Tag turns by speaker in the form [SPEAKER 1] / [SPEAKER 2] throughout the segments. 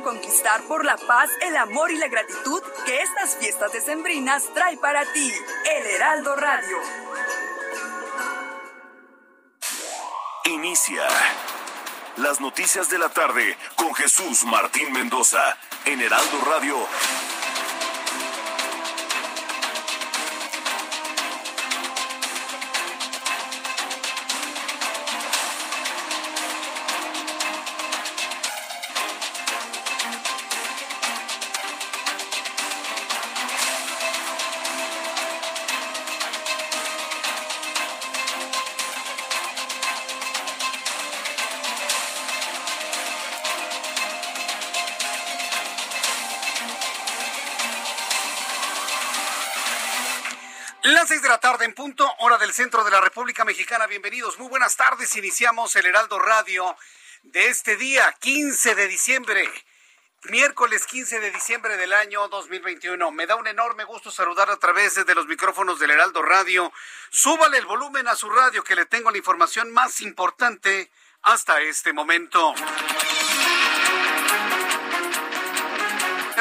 [SPEAKER 1] Conquistar por la paz, el amor y la gratitud que estas fiestas decembrinas trae para ti. El Heraldo Radio.
[SPEAKER 2] Inicia las noticias de la tarde con Jesús Martín Mendoza en Heraldo Radio.
[SPEAKER 3] Centro de la República Mexicana. Bienvenidos, muy buenas tardes. Iniciamos el Heraldo Radio de este día, 15 de diciembre, miércoles 15 de diciembre del año 2021. Me da un enorme gusto saludar a través de los micrófonos del Heraldo Radio. Súbale el volumen a su radio que le tengo la información más importante hasta este momento.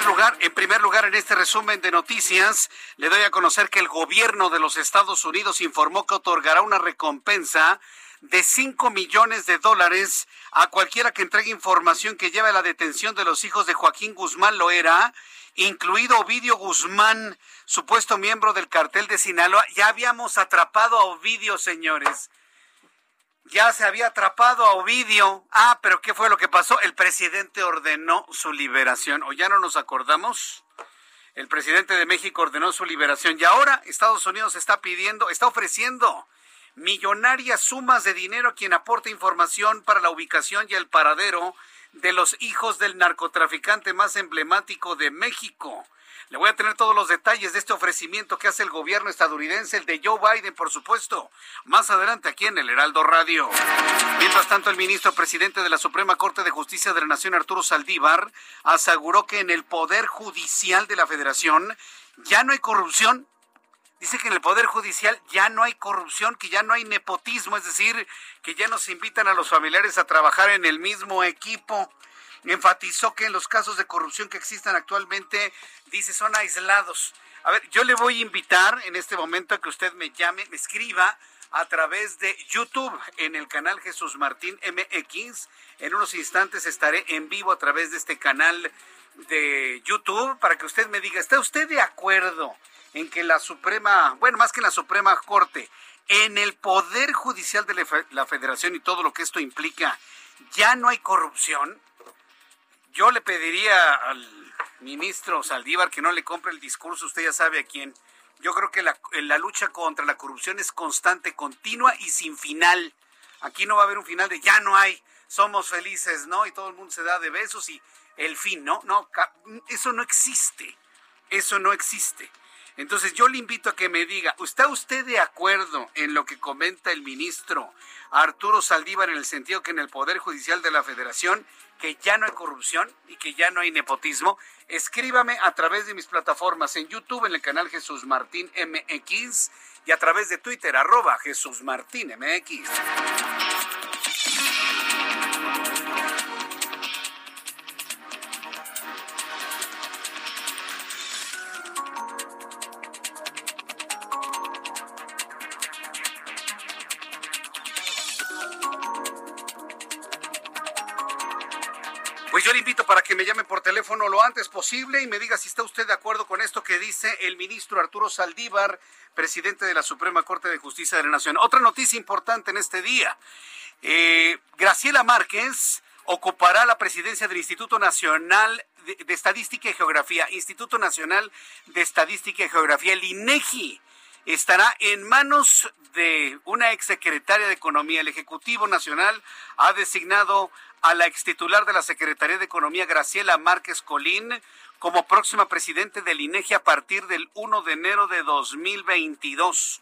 [SPEAKER 3] Lugar, en primer lugar, en este resumen de noticias, le doy a conocer que el gobierno de los Estados Unidos informó que otorgará una recompensa de 5 millones de dólares a cualquiera que entregue información que lleve a la detención de los hijos de Joaquín Guzmán Loera, incluido Ovidio Guzmán, supuesto miembro del cartel de Sinaloa. Ya habíamos atrapado a Ovidio, señores ya se había atrapado a Ovidio. Ah, pero ¿qué fue lo que pasó? El presidente ordenó su liberación. ¿O ya no nos acordamos? El presidente de México ordenó su liberación y ahora Estados Unidos está pidiendo, está ofreciendo millonarias sumas de dinero a quien aporte información para la ubicación y el paradero de los hijos del narcotraficante más emblemático de México. Le voy a tener todos los detalles de este ofrecimiento que hace el gobierno estadounidense, el de Joe Biden, por supuesto, más adelante aquí en el Heraldo Radio. Mientras tanto, el ministro presidente de la Suprema Corte de Justicia de la Nación, Arturo Saldívar, aseguró que en el Poder Judicial de la Federación ya no hay corrupción. Dice que en el Poder Judicial ya no hay corrupción, que ya no hay nepotismo, es decir, que ya no se invitan a los familiares a trabajar en el mismo equipo enfatizó que en los casos de corrupción que existen actualmente, dice, son aislados. A ver, yo le voy a invitar en este momento a que usted me llame, me escriba a través de YouTube en el canal Jesús Martín MX. En unos instantes estaré en vivo a través de este canal de YouTube para que usted me diga, ¿está usted de acuerdo en que la Suprema, bueno, más que en la Suprema Corte, en el Poder Judicial de la Federación y todo lo que esto implica, ya no hay corrupción? Yo le pediría al ministro Saldívar que no le compre el discurso, usted ya sabe a quién. Yo creo que la, lucha contra la corrupción es constante, continua y sin final. Aquí no va a haber un final de ya no hay, somos felices, ¿no? Y todo el mundo se da de besos y el fin, ¿no? No, eso no existe. Eso no existe. Entonces yo le invito a que me diga, ¿está usted de acuerdo en lo que comenta el ministro Arturo Saldívar en el sentido que en el Poder Judicial de la Federación que ya no hay corrupción y que ya no hay nepotismo, escríbame a través de mis plataformas en YouTube, en el canal Jesús Martín MX y a través de Twitter, arroba Jesús Martín MX. Lo antes posible y me diga si está usted de acuerdo con esto que dice el ministro Arturo Saldívar, presidente de la Suprema Corte de Justicia de la Nación. Otra noticia importante en este día. Eh, Graciela Márquez ocupará la presidencia del Instituto Nacional de, de, Estadística y Geografía, Instituto Nacional de Estadística y Geografía, el INEGI. estará en manos de una exsecretaria de Economía. El Ejecutivo Nacional ha designado a la extitular de la Secretaría de Economía, Graciela Márquez Colín, como próxima presidente del INEGI a partir del 1 de enero de 2022.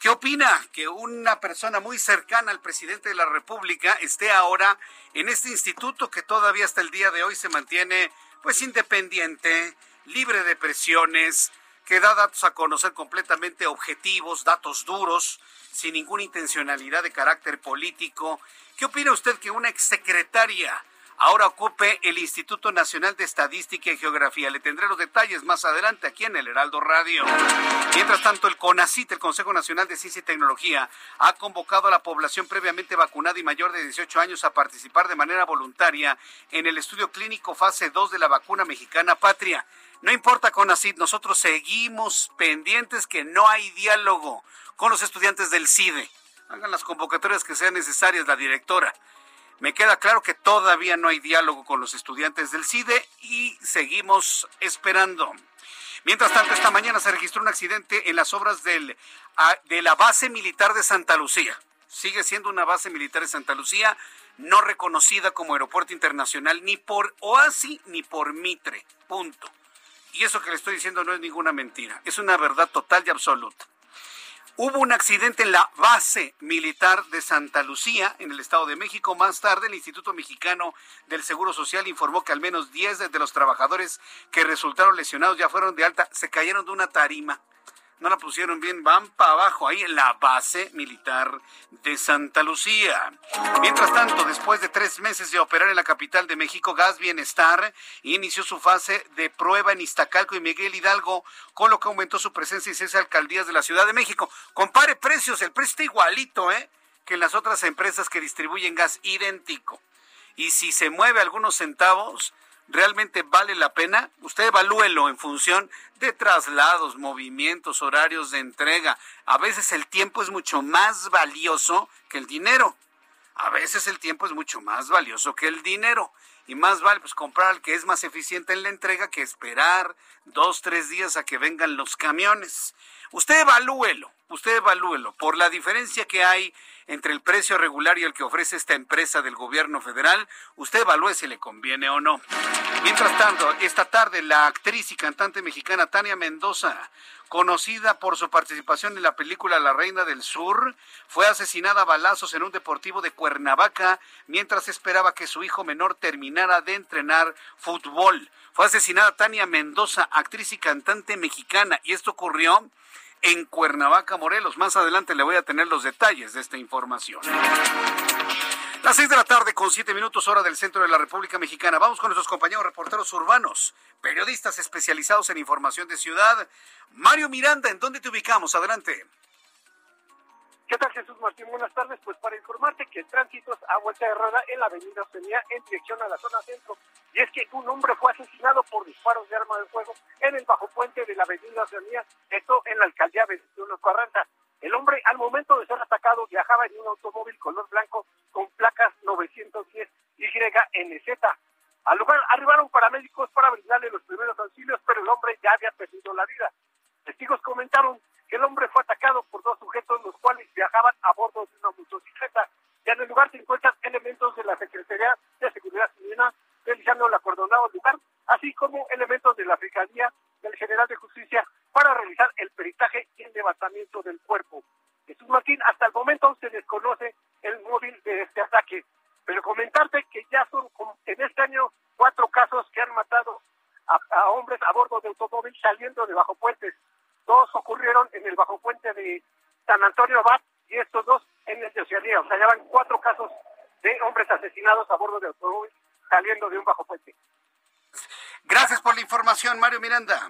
[SPEAKER 3] ¿Qué opina que una persona muy cercana al presidente de la República esté ahora en este instituto que todavía hasta el día de hoy se mantiene pues independiente, libre de presiones, que da datos a conocer completamente objetivos, datos duros, sin ninguna intencionalidad de carácter político? ¿Qué opina usted que una exsecretaria ahora ocupe el Instituto Nacional de Estadística y Geografía. Le tendré los detalles más adelante aquí en el Heraldo Radio. Mientras tanto, el CONACIT, el Consejo Nacional de Ciencia y Tecnología, ha convocado a la población previamente vacunada y mayor de 18 años a participar de manera voluntaria en el estudio clínico fase 2 de la vacuna mexicana Patria. No importa CONACIT, nosotros seguimos pendientes que no hay diálogo con los estudiantes del CIDE. Hagan las convocatorias que sean necesarias, la directora. Me queda claro que todavía no hay diálogo con los estudiantes del CIDE y seguimos esperando. Mientras tanto, esta mañana se registró un accidente en las obras del, de la base militar de Santa Lucía. Sigue siendo una base militar de Santa Lucía, no reconocida como aeropuerto internacional ni por OASI ni por Mitre. Punto. Y eso que le estoy diciendo no es ninguna mentira, es una verdad total y absoluta. Hubo un accidente en la base militar de Santa Lucía, en el Estado de México. Más tarde, el Instituto Mexicano del Seguro Social informó que al menos 10 de los trabajadores que resultaron lesionados ya fueron de alta, se cayeron de una tarima no la pusieron bien, van para abajo, ahí en la base militar de Santa Lucía. Mientras tanto, después de tres meses de operar en la capital de México, Gas Bienestar inició su fase de prueba en Iztacalco y Miguel Hidalgo, con lo que aumentó su presencia en seis alcaldías de la Ciudad de México. Compare precios, el precio está igualito, ¿eh? Que en las otras empresas que distribuyen gas idéntico. Y si se mueve algunos centavos, realmente vale la pena? Usted evalúelo en función de traslados, movimientos, horarios de entrega. A veces el tiempo es mucho más valioso que el dinero. A veces el tiempo es mucho más valioso que el dinero. Y más vale pues comprar al que es más eficiente en la entrega que esperar dos, tres días a que vengan los camiones. Usted evalúelo, usted evalúelo por la diferencia que hay entre el precio regular y el que ofrece esta empresa del gobierno federal, usted evalúe si le conviene o no. Mientras tanto, esta tarde la actriz y cantante mexicana Tania Mendoza, conocida por su participación en la película La Reina del Sur, fue asesinada a balazos en un deportivo de Cuernavaca mientras esperaba que su hijo menor terminara de entrenar fútbol. Fue asesinada Tania Mendoza, actriz y cantante mexicana, y esto ocurrió en Cuernavaca, Morelos. Más adelante le voy a tener los detalles de esta información. Las seis de la tarde con siete minutos hora del centro de la República Mexicana. Vamos con nuestros compañeros reporteros urbanos, periodistas especializados en información de ciudad. Mario Miranda, ¿en dónde te ubicamos? Adelante.
[SPEAKER 4] ¿Qué tal Jesús Martín? Buenas tardes. Pues para informarte que el tránsito es a vuelta de rueda en la avenida Oceanía en dirección a la zona centro. Y es que un hombre fue asesinado por disparos de arma de fuego en el bajo puente de la avenida Oceanía, esto en la alcaldía 2140. El hombre al momento de ser atacado viajaba en un automóvil color blanco con placas 910 YNZ. Al lugar arribaron paramédicos para brindarle los primeros auxilios, pero el hombre ya había perdido la vida. Testigos comentaron el hombre fue atacado por dos sujetos, los cuales viajaban a bordo de una motocicleta. Ya en el lugar se encuentran elementos de la Secretaría de Seguridad Ciudadana realizando el acordonado lugar, así como elementos de la Fiscalía del General de Justicia para realizar el peritaje y el levantamiento del cuerpo. Jesús Martín, hasta el momento se desconoce el móvil de este ataque, pero comentarte que ya son en este año cuatro casos que han matado a, hombres a bordo de automóvil saliendo de bajo puentes. Dos ocurrieron en el bajo puente de San Antonio Abad y estos dos en el de Oceanía. O sea, ya van cuatro casos de hombres asesinados a bordo de automóvil saliendo de un bajo puente.
[SPEAKER 3] Gracias por la información, Mario Miranda.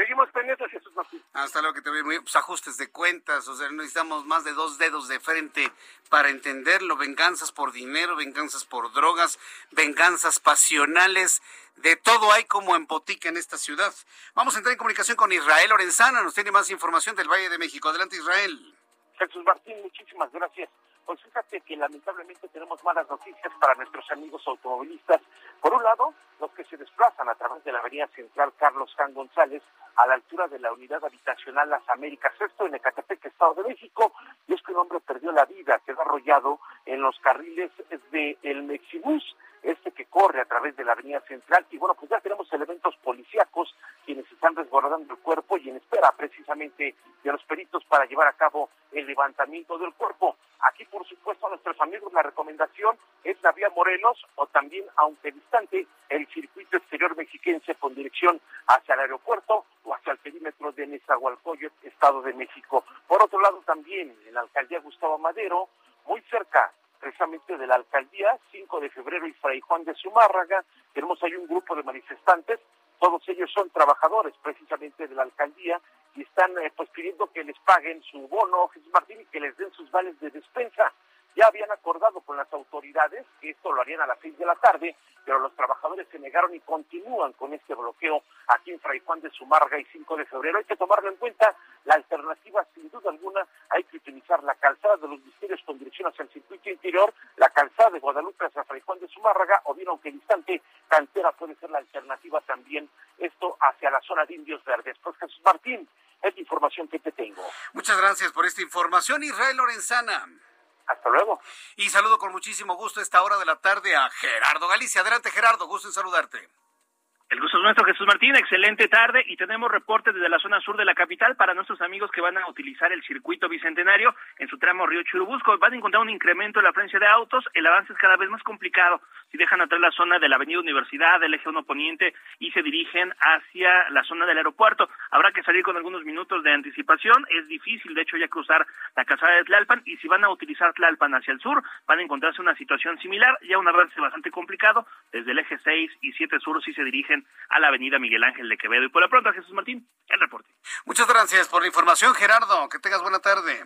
[SPEAKER 4] Seguimos pendientes, Jesús Martín.
[SPEAKER 3] Hasta luego que te veo muy pues, ajustes de cuentas, o sea, necesitamos más de dos dedos de frente para entenderlo, venganzas por dinero, venganzas por drogas, venganzas pasionales, de todo hay como en botica en esta ciudad. Vamos a entrar en comunicación con Israel Lorenzana, nos tiene más información del Valle de México. Adelante, Israel.
[SPEAKER 5] Jesús Martín, muchísimas gracias.
[SPEAKER 6] Pues fíjate que lamentablemente tenemos malas noticias para nuestros amigos automovilistas. Por un lado, los que se desplazan a través de la avenida central Carlos Can González a la altura de la unidad habitacional Las Américas, esto en Ecatepec, Estado de México, y es que un hombre perdió la vida, quedó arrollado en los carriles del el Mexibus este que corre a través de la avenida central. Y bueno, pues ya tenemos elementos policíacos quienes están resguardando el cuerpo y en espera precisamente de los peritos para llevar a cabo el levantamiento del cuerpo. Aquí, por supuesto, a nuestros amigos la recomendación es la vía Morelos o también, aunque distante, el circuito exterior mexiquense con dirección hacia el aeropuerto o hacia el perímetro de Nezahualcóyotl, Estado de México. Por otro lado, también en la alcaldía Gustavo Madero, muy cerca precisamente de la alcaldía, 5 de febrero y Fray Juan de Zumárraga. Tenemos ahí un grupo de manifestantes, todos ellos son trabajadores precisamente de la alcaldía y están eh, pues pidiendo que les paguen su bono, Jesús Martín, y que les den sus vales de despensa. Ya habían acordado con las autoridades que esto lo harían a las seis de la tarde, pero los trabajadores se negaron y continúan con este bloqueo aquí en Fray Juan de Sumarga y 5 de febrero. Hay que tomarlo en cuenta. La alternativa, sin duda alguna, hay que utilizar la calzada de los misterios con dirección hacia el circuito interior, la calzada de Guadalupe hacia Fray Juan de Zumárraga, o bien, aunque distante, Cantera puede ser la alternativa también, esto hacia la zona de Indios Verdes. Pues Jesús Martín, es la información que te tengo.
[SPEAKER 3] Muchas gracias por esta información, Israel Lorenzana.
[SPEAKER 6] Hasta luego.
[SPEAKER 3] Y saludo con muchísimo gusto a esta hora de la tarde a Gerardo Galicia. Adelante, Gerardo, gusto en saludarte.
[SPEAKER 5] El gusto es nuestro, Jesús Martín. Excelente tarde y tenemos reportes desde la zona sur de la capital para nuestros amigos que van a utilizar el circuito bicentenario en su tramo Río Churubusco. Van a encontrar un incremento en la frecuencia de autos. El avance es cada vez más complicado. Si dejan atrás la zona de la Avenida Universidad, del Eje 1 Poniente y se dirigen hacia la zona del aeropuerto, habrá que salir con algunos minutos de anticipación. Es difícil, de hecho, ya cruzar la calzada de Tlalpan y si van a utilizar Tlalpan hacia el sur, van a encontrarse una situación similar, ya un avance bastante complicado. Desde el Eje 6 y 7 sur si se dirigen a la avenida Miguel Ángel de Quevedo. Y por lo pronto, Jesús Martín, el reporte.
[SPEAKER 3] Muchas gracias por la información, Gerardo. Que tengas buena tarde.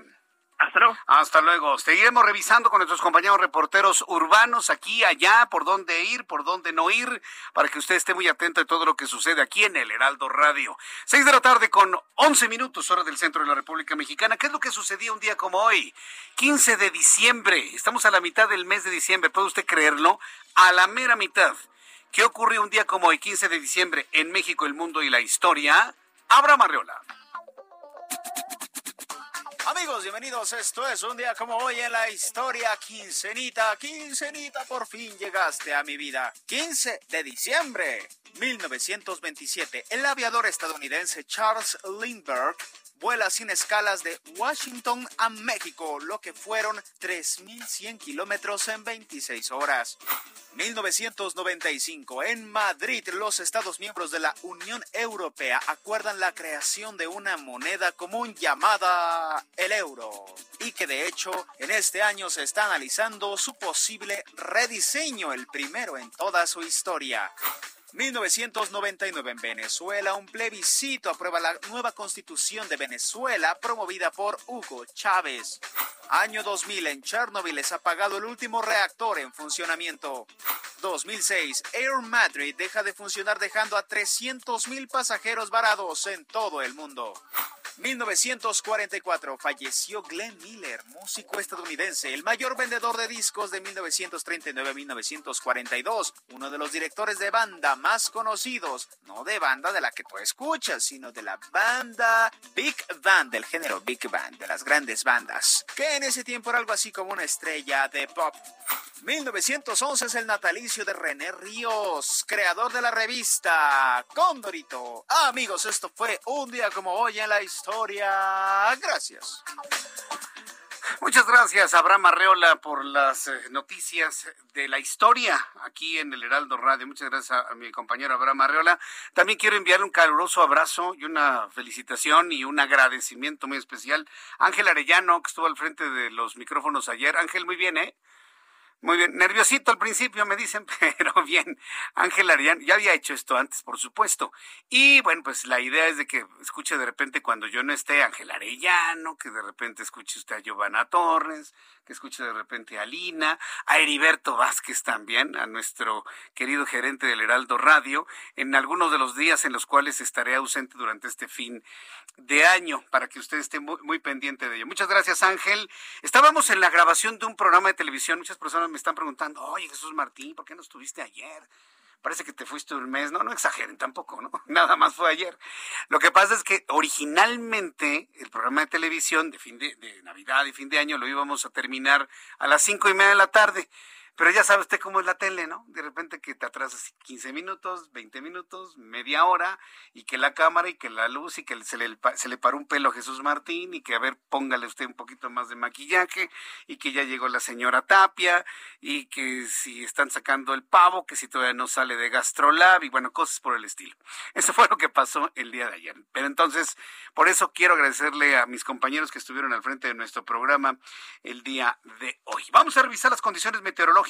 [SPEAKER 5] Hasta luego.
[SPEAKER 3] Hasta luego. Seguiremos revisando con nuestros compañeros reporteros urbanos aquí, allá, por dónde ir, por dónde no ir, para que usted esté muy atento de todo lo que sucede aquí en el Heraldo Radio. Seis de la tarde con once minutos, hora del centro de la República Mexicana. ¿Qué es lo que sucedía un día como hoy? 15 de diciembre. Estamos a la mitad del mes de diciembre. ¿Puede usted creerlo? A la mera mitad. ¿Qué ocurrió un día como hoy, 15 de diciembre, en México, el mundo y la historia? Abra Marriola.
[SPEAKER 7] Amigos, bienvenidos. Esto es un día como hoy en la historia. Quincenita, quincenita, por fin llegaste a mi vida. 15 de diciembre 1927. El aviador estadounidense Charles Lindbergh vuela sin escalas de Washington a México, lo que fueron 3.100 kilómetros en 26 horas. 1995. En Madrid, los Estados miembros de la Unión Europea acuerdan la creación de una moneda común llamada el euro y que de hecho en este año se está analizando su posible rediseño, el primero en toda su historia. 1999 en Venezuela, un plebiscito aprueba la nueva constitución de Venezuela promovida por Hugo Chávez. Año 2000 en Chernobyl es apagado el último reactor en funcionamiento. 2006 Air Madrid deja de funcionar dejando a 300.000 pasajeros varados en todo el mundo. 1944 falleció Glenn Miller, músico estadounidense, el mayor vendedor de discos de 1939-1942, uno de los directores de banda más conocidos, no de banda de la que tú escuchas, sino de la banda Big Band, del género Big Band, de las grandes bandas, en ese tiempo era algo así como una estrella de pop. 1911 es el natalicio de René Ríos, creador de la revista Condorito. Ah, amigos, esto fue un día como hoy en la historia. Gracias.
[SPEAKER 3] Muchas gracias, Abraham Arreola, por las eh, noticias de la historia aquí en el Heraldo Radio. Muchas gracias a, mi compañero Abraham Arreola. También quiero enviarle un caluroso abrazo y una felicitación y un agradecimiento muy especial a Ángel Arellano, que estuvo al frente de los micrófonos ayer. Ángel, muy bien, ¿eh? Muy bien, nerviosito al principio me dicen, pero bien, Ángel Arián, ya había hecho esto antes, por supuesto. Y bueno, pues la idea es de que escuche de repente cuando yo no esté Ángel Arellano, que de repente escuche usted a Giovanna Torres, que escuche de repente a Lina, a Heriberto Vázquez también, a nuestro querido gerente del Heraldo Radio, en algunos de los días en los cuales estaré ausente durante este fin de año, para que usted esté muy, muy pendiente de ello. Muchas gracias, Ángel. Estábamos en la grabación de un programa de televisión. Muchas personas me están preguntando, oye, Jesús Martín, ¿por qué no estuviste ayer? Parece que te fuiste un mes, no, no exageren tampoco, ¿no? Nada más fue ayer. Lo que pasa es que originalmente el programa de televisión de fin de, de Navidad y fin de año lo íbamos a terminar a las cinco y media de la tarde. Pero ya sabe usted cómo es la tele, ¿no? De repente que te atrasas 15 minutos, 20 minutos, media hora, y que la cámara y que la luz y que se le, se le paró un pelo a Jesús Martín y que a ver, póngale usted un poquito más de maquillaje y que ya llegó la señora Tapia y que si están sacando el pavo, que si todavía no sale de Gastrolab y bueno, cosas por el estilo. Eso fue lo que pasó el día de ayer. Pero entonces, por eso quiero agradecerle a mis compañeros que estuvieron al frente de nuestro programa el día de hoy. Vamos a revisar las condiciones meteorológicas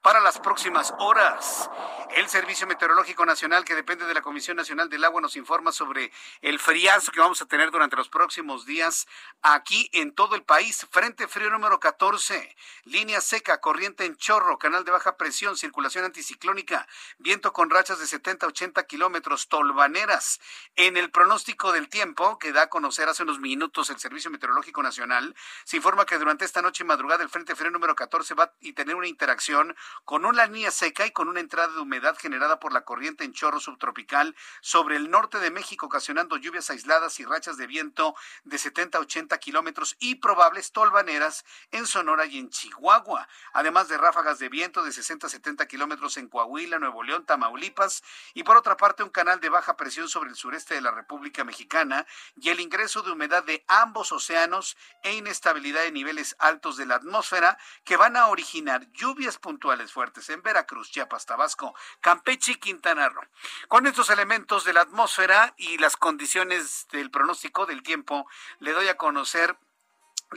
[SPEAKER 3] para las próximas horas. El Servicio Meteorológico Nacional, que depende de la Comisión Nacional del Agua, nos informa sobre el friazo que vamos a tener durante los próximos días aquí en todo el país. Frente frío número 14, línea seca, corriente en chorro, canal de baja presión, circulación anticiclónica, viento con rachas de 70 a 80 kilómetros, tolvaneras. En el pronóstico del tiempo que da a conocer hace unos minutos el Servicio Meteorológico Nacional, se informa que durante esta noche y madrugada el Frente Frío número 14 va a tener una interacción con una línea seca y con una entrada de humedad generada por la corriente en chorro subtropical sobre el norte de México, ocasionando lluvias aisladas y rachas de viento de 70 a 80 kilómetros y probables tolvaneras en Sonora y en Chihuahua, además de ráfagas de viento de 60 a 70 kilómetros en Coahuila, Nuevo León, Tamaulipas, y por otra parte un canal de baja presión sobre el sureste de la República Mexicana y el ingreso de humedad de ambos océanos e inestabilidad de niveles altos de la atmósfera que van a originar lluvias lluvias puntuales fuertes en Veracruz, Chiapas, Tabasco, Campeche y Quintana Roo. Con estos elementos de la atmósfera y las condiciones del pronóstico del tiempo, le doy a conocer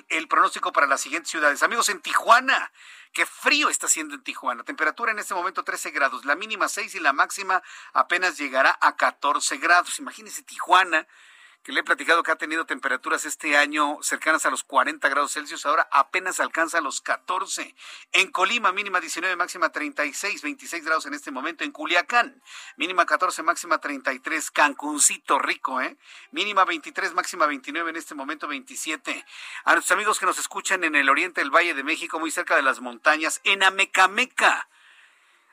[SPEAKER 3] el pronóstico para las siguientes ciudades. Amigos, en Tijuana, qué frío está haciendo en Tijuana. Temperatura en este momento 13 grados, la mínima 6 y la máxima apenas llegará a 14 grados. Imagínense Tijuana que le he platicado que ha tenido temperaturas este año cercanas a los 40 grados Celsius, ahora apenas alcanza los 14. En Colima, mínima 19, máxima 36, 26 grados en este momento. En Culiacán, mínima 14, máxima 33. Cancuncito rico, ¿eh? Mínima 23, máxima 29, en este momento 27. A nuestros amigos que nos escuchan en el oriente del Valle de México, muy cerca de las montañas, en Amecameca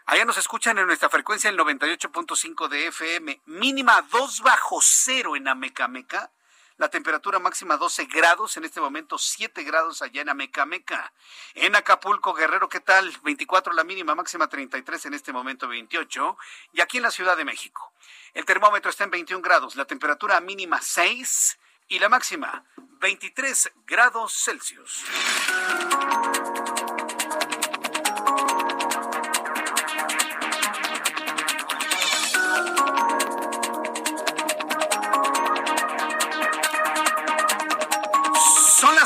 [SPEAKER 3] Allá nos escuchan en nuestra frecuencia el 98.5 de FM, mínima 2 bajo cero en Amecameca. La temperatura máxima 12 grados, en este momento 7 grados allá en Amecameca. En Acapulco, Guerrero, ¿qué tal? 24 la mínima, máxima 33, en este momento 28. Y aquí en la Ciudad de México, el termómetro está en 21 grados, la temperatura mínima 6 y la máxima 23 grados Celsius.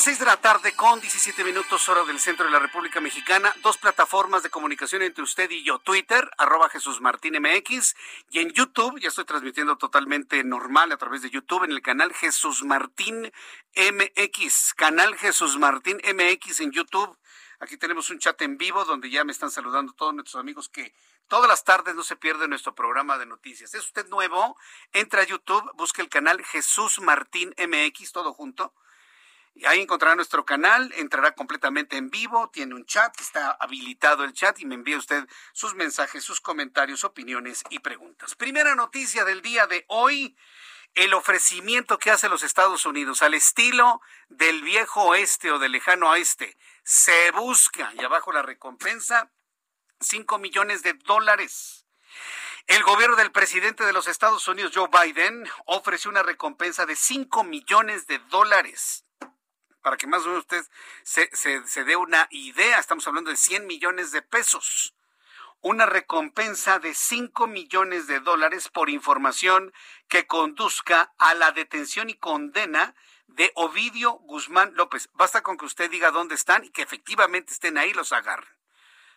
[SPEAKER 3] Son las seis de la tarde con 17 minutos hora del centro de la República Mexicana. Dos plataformas de comunicación entre usted y yo. Twitter, arroba Jesús Martín MX. Y en YouTube, ya estoy transmitiendo totalmente normal a través de YouTube en el canal Jesús Martín MX. Canal Jesús Martín MX en YouTube. Aquí tenemos un chat en vivo donde ya me están saludando todos nuestros amigos que todas las tardes no se pierde nuestro programa de noticias. ¿Es usted nuevo? Entra a YouTube, busque el canal Jesús Martín MX, todo junto Ahí encontrará nuestro canal, entrará completamente en vivo, tiene un chat, está habilitado el chat y me envía usted sus mensajes, sus comentarios, opiniones y preguntas. Primera noticia del día de hoy, el ofrecimiento que hace los Estados Unidos al estilo del viejo oeste o del lejano oeste. Se busca, y abajo la recompensa, 5 millones de dólares. El gobierno del presidente de los Estados Unidos, Joe Biden, ofreció una recompensa de 5 millones de dólares para que más o menos usted se, se, dé una idea, estamos hablando de 100 millones de pesos una recompensa de 5 millones de dólares por información que conduzca a la detención y condena de Ovidio Guzmán López. Basta con que usted diga dónde están y que efectivamente estén ahí, los agarren.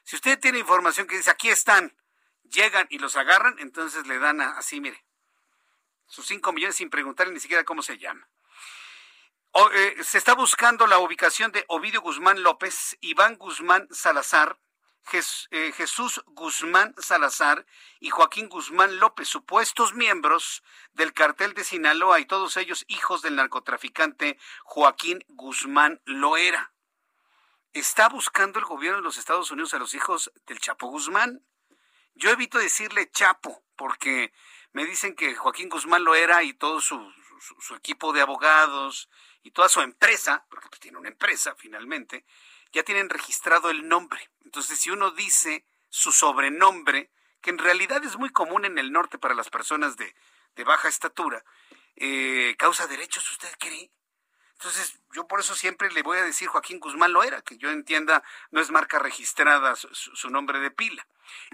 [SPEAKER 3] Si usted tiene información que dice aquí están, llegan y los agarran, entonces le dan así, mire, sus 5 millones sin preguntarle ni siquiera cómo se llama. Eh, se está buscando la ubicación de Ovidio Guzmán López, Iván Guzmán Salazar, eh, Jesús Guzmán Salazar y Joaquín Guzmán López, supuestos miembros del cartel de Sinaloa y todos ellos hijos del narcotraficante Joaquín Guzmán Loera. ¿Está buscando el gobierno de los Estados Unidos a los hijos del Chapo Guzmán? Yo evito decirle Chapo porque me dicen que Joaquín Guzmán Loera y todo su, su, equipo de abogados y toda su empresa, porque pues tiene una empresa finalmente, ya tienen registrado el nombre. Entonces, si uno dice su sobrenombre, que en realidad es muy común en el norte para las personas de, baja estatura, eh, causa derechos, ¿usted cree? Entonces, yo por eso siempre le voy a decir Joaquín Guzmán Loera, que yo entienda, no es marca registrada su, su, nombre de pila.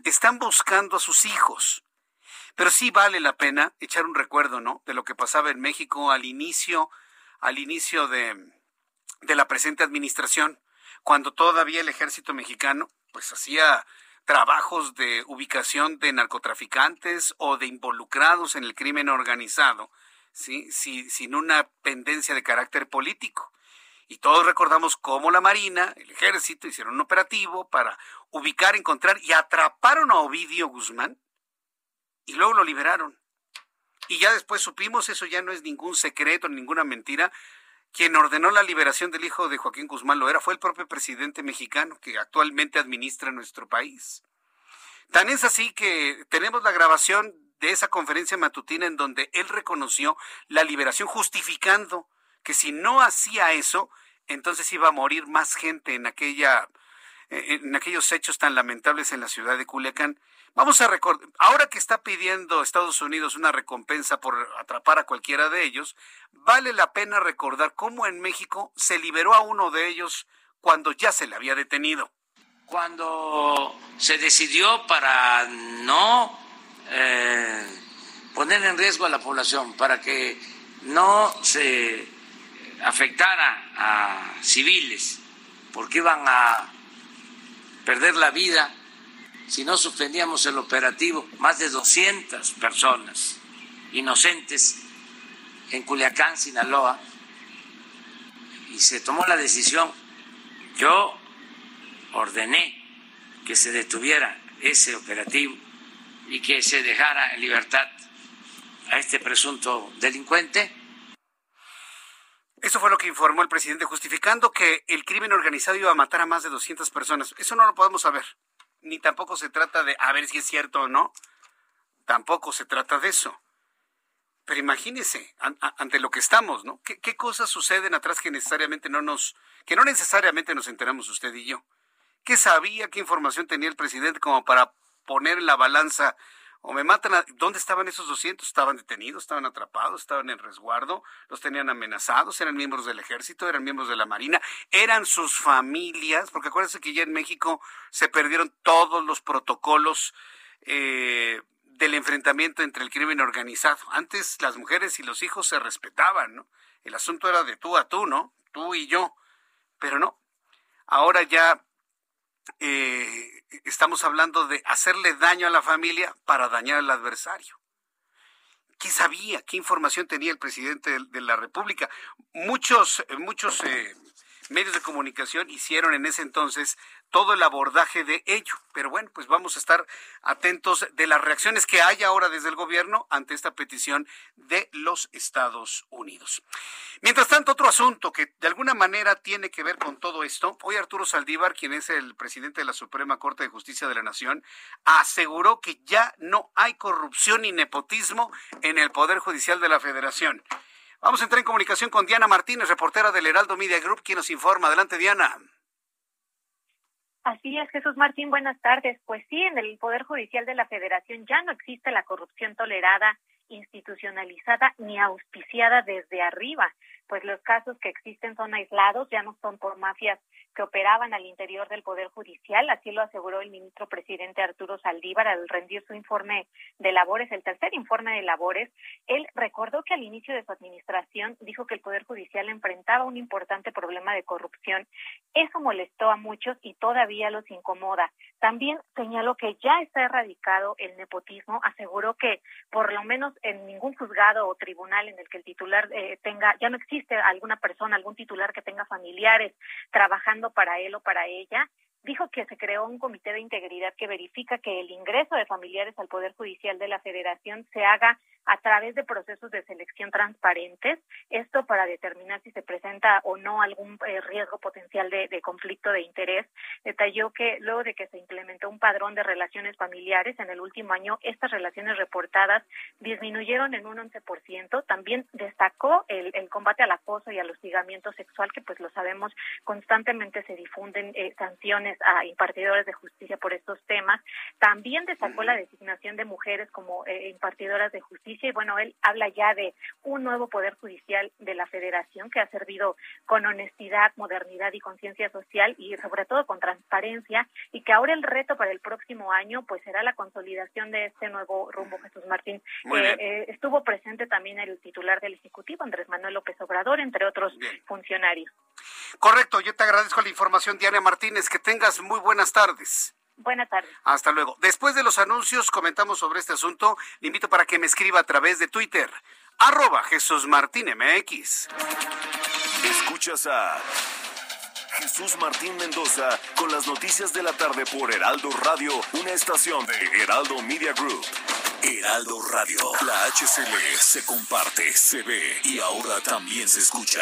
[SPEAKER 3] Están buscando a sus hijos. Pero sí vale la pena echar un recuerdo, ¿no? De lo que pasaba en México al inicio, al inicio de, de la presente administración cuando todavía el ejército mexicano pues hacía trabajos de ubicación de narcotraficantes o de involucrados en el crimen organizado, ¿sí? sin una pendencia de carácter político. Y todos recordamos cómo la Marina, el ejército, hicieron un operativo para ubicar, encontrar y atraparon a Ovidio Guzmán y luego lo liberaron. Y ya después supimos, eso ya no es ningún secreto, ninguna mentira, quien ordenó la liberación del hijo de Joaquín Guzmán Loera fue el propio presidente mexicano que actualmente administra nuestro país. Tan es así que tenemos la grabación de esa conferencia matutina en donde él reconoció la liberación justificando que si no hacía eso, entonces iba a morir más gente en aquella en aquellos hechos tan lamentables en la ciudad de Culiacán. Vamos a recordar, ahora que está pidiendo Estados Unidos una recompensa por atrapar a cualquiera de ellos, vale la pena recordar cómo en México se liberó a uno de ellos cuando ya se le había detenido.
[SPEAKER 8] Cuando se decidió para no eh, poner en riesgo a la población, para que no se afectara a civiles, porque iban a perder la vida si no suspendíamos el operativo, más de 200 personas inocentes en Culiacán, Sinaloa, y se tomó la decisión. Yo ordené que se detuviera ese operativo y que se dejara en libertad a este presunto delincuente.
[SPEAKER 3] Eso fue lo que informó el presidente, justificando que el crimen organizado iba a matar a más de 200 personas. Eso no lo podemos saber ni tampoco se trata de a ver si es cierto o no. Tampoco se trata de eso. Pero imagínese, ante lo que estamos, ¿no? ¿Qué, ¿Qué, cosas suceden atrás que necesariamente no nos, que no necesariamente nos enteramos usted y yo? ¿Qué sabía, qué información tenía el presidente como para poner la balanza o me matan. ¿Dónde estaban esos 200? ¿Estaban detenidos? ¿Estaban atrapados? ¿Estaban en resguardo? ¿Los tenían amenazados? ¿Eran miembros del ejército? ¿Eran miembros de la marina? ¿Eran sus familias? Porque acuérdense que ya en México se perdieron todos los protocolos eh, del enfrentamiento entre el crimen organizado. Antes las mujeres y los hijos se respetaban, ¿no? El asunto era de tú a tú, ¿no? Tú y yo. Pero no. Ahora ya eh, estamos hablando de hacerle daño a la familia para dañar al adversario. ¿Qué sabía? ¿Qué información tenía el presidente de, la República? Muchos, muchos eh, medios de comunicación hicieron en ese entonces todo el abordaje de ello. Pero bueno, pues vamos a estar atentos de las reacciones que hay ahora desde el gobierno ante esta petición de los Estados Unidos. Mientras tanto, otro asunto que de alguna manera tiene que ver con todo esto, hoy Arturo Saldívar, quien es el presidente de la Suprema Corte de Justicia de la Nación, aseguró que ya no hay corrupción ni nepotismo en el Poder Judicial de la Federación. Vamos a entrar en comunicación con Diana Martínez, reportera del Heraldo Media Group, quien nos informa. Adelante, Diana.
[SPEAKER 9] Así es, Jesús Martín, buenas tardes. Pues sí, en el Poder Judicial de la Federación ya no existe la corrupción tolerada, institucionalizada ni auspiciada desde arriba, pues los casos que existen son aislados, ya no son por mafias que operaban al interior del Poder Judicial, así lo aseguró el ministro presidente Arturo Saldívar al rendir su informe de labores, el tercer informe de labores. Él recordó que al inicio de su administración dijo que el Poder Judicial enfrentaba un importante problema de corrupción. Eso molestó a muchos y todavía los incomoda. También señaló que ya está erradicado el nepotismo, aseguró que por lo menos en ningún juzgado o tribunal en el que el titular eh, tenga, ya no existe
[SPEAKER 10] existe alguna persona, algún titular que tenga familiares trabajando para él o para ella, dijo que se creó un comité de integridad que verifica que el ingreso de familiares al Poder Judicial de la Federación se haga a través de procesos de selección transparentes, esto para determinar si se presenta o no algún eh, riesgo potencial de, conflicto de interés. Detalló que luego de que se implementó un padrón de relaciones familiares en el último año, estas relaciones reportadas disminuyeron en un 11%. También destacó el, combate al acoso y al hostigamiento sexual, que pues lo sabemos constantemente se difunden eh, sanciones a impartidores de justicia por estos temas. También destacó la designación de mujeres como eh, impartidoras de justicia y bueno, él habla ya de un nuevo poder judicial de la federación que ha servido con honestidad, modernidad y conciencia social y sobre todo con transparencia y que ahora el reto para el próximo año pues será la consolidación de este nuevo rumbo Jesús Martín. Eh, eh, estuvo presente también el titular del Ejecutivo, Andrés Manuel López Obrador, entre otros funcionarios.
[SPEAKER 3] Correcto, yo te agradezco la información, Diana Martínez. Que tengas muy buenas tardes.
[SPEAKER 10] Buenas tardes.
[SPEAKER 3] Hasta luego. Después de los anuncios comentamos sobre este asunto. Le invito para que me escriba a través de Twitter. Arroba Jesús Martín MX.
[SPEAKER 2] Escuchas a Jesús Martín Mendoza con las noticias de la tarde por Heraldo Radio, una estación de Heraldo Media Group. Heraldo Radio. La HCL se comparte, se ve y ahora también se escucha.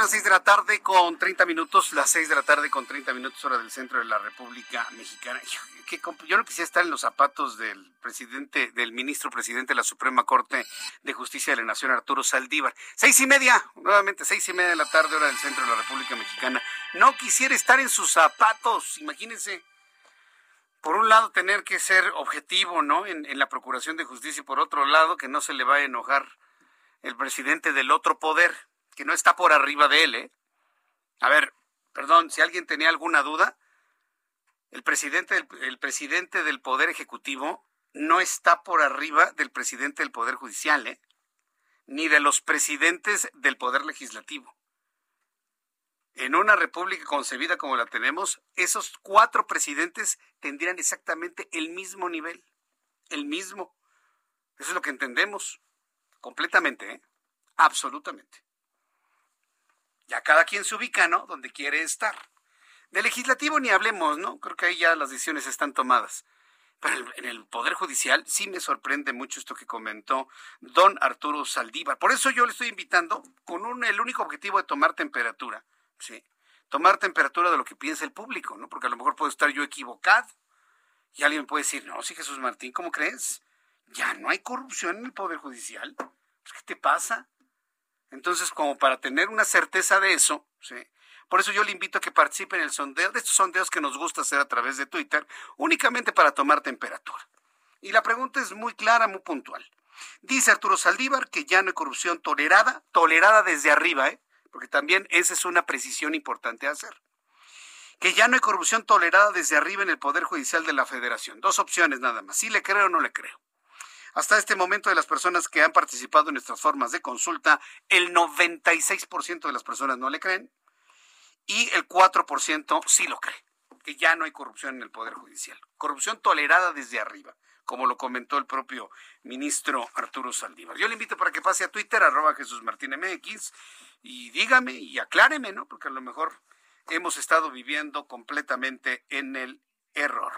[SPEAKER 3] Las 6 de la tarde con 30 minutos, las 6 de la tarde con 30 minutos hora del centro de la República Mexicana. Yo no quisiera estar en los zapatos del presidente, del ministro presidente de la Suprema Corte de Justicia de la Nación, Arturo Saldívar. Seis y media, nuevamente seis y media de la tarde hora del centro de la República Mexicana. No quisiera estar en sus zapatos, imagínense. Por un lado, tener que ser objetivo, ¿no? En, en la Procuración de Justicia y por otro lado, que no se le va a enojar el presidente del otro poder que no está por arriba de él, ¿eh? A ver, perdón, si alguien tenía alguna duda, el presidente el presidente del Poder Ejecutivo no está por arriba del presidente del Poder Judicial, ¿eh? ni de los presidentes del Poder Legislativo. En una república concebida como la tenemos, esos cuatro presidentes tendrían exactamente el mismo nivel, el mismo. Eso es lo que entendemos, completamente, ¿eh? absolutamente. Ya cada quien se ubica, ¿no? Donde quiere estar. De legislativo ni hablemos, ¿no? Creo que ahí ya las decisiones están tomadas. Pero en el Poder Judicial sí me sorprende mucho esto que comentó don Arturo Saldívar. Por eso yo le estoy invitando con un, el único objetivo de tomar temperatura, ¿sí? Tomar temperatura de lo que piensa el público, ¿no? Porque a lo mejor puedo estar yo equivocado. Y alguien puede decir, no, sí, Jesús Martín, ¿cómo crees? Ya no hay corrupción en el Poder Judicial. Pues, ¿Qué te pasa? Entonces, como para tener una certeza de eso, ¿sí? Por eso yo le invito a que participe en el sondeo, de estos sondeos que nos gusta hacer a través de Twitter, únicamente para tomar temperatura. Y la pregunta es muy clara, muy puntual. Dice Arturo Saldívar que ya no hay corrupción tolerada, tolerada desde arriba, ¿eh? porque también esa es una precisión importante a hacer. Que ya no hay corrupción tolerada desde arriba en el Poder Judicial de la Federación. Dos opciones nada más. Si le creo o no le creo. Hasta este momento de las personas que han participado en nuestras formas de consulta, el 96% de las personas no le creen y el 4% sí lo cree, que ya no hay corrupción en el Poder Judicial. Corrupción tolerada desde arriba, como lo comentó el propio ministro Arturo Saldívar. Yo le invito para que pase a Twitter, arroba Jesús MX, y dígame y acláreme, ¿no? Porque a lo mejor hemos estado viviendo completamente en el error.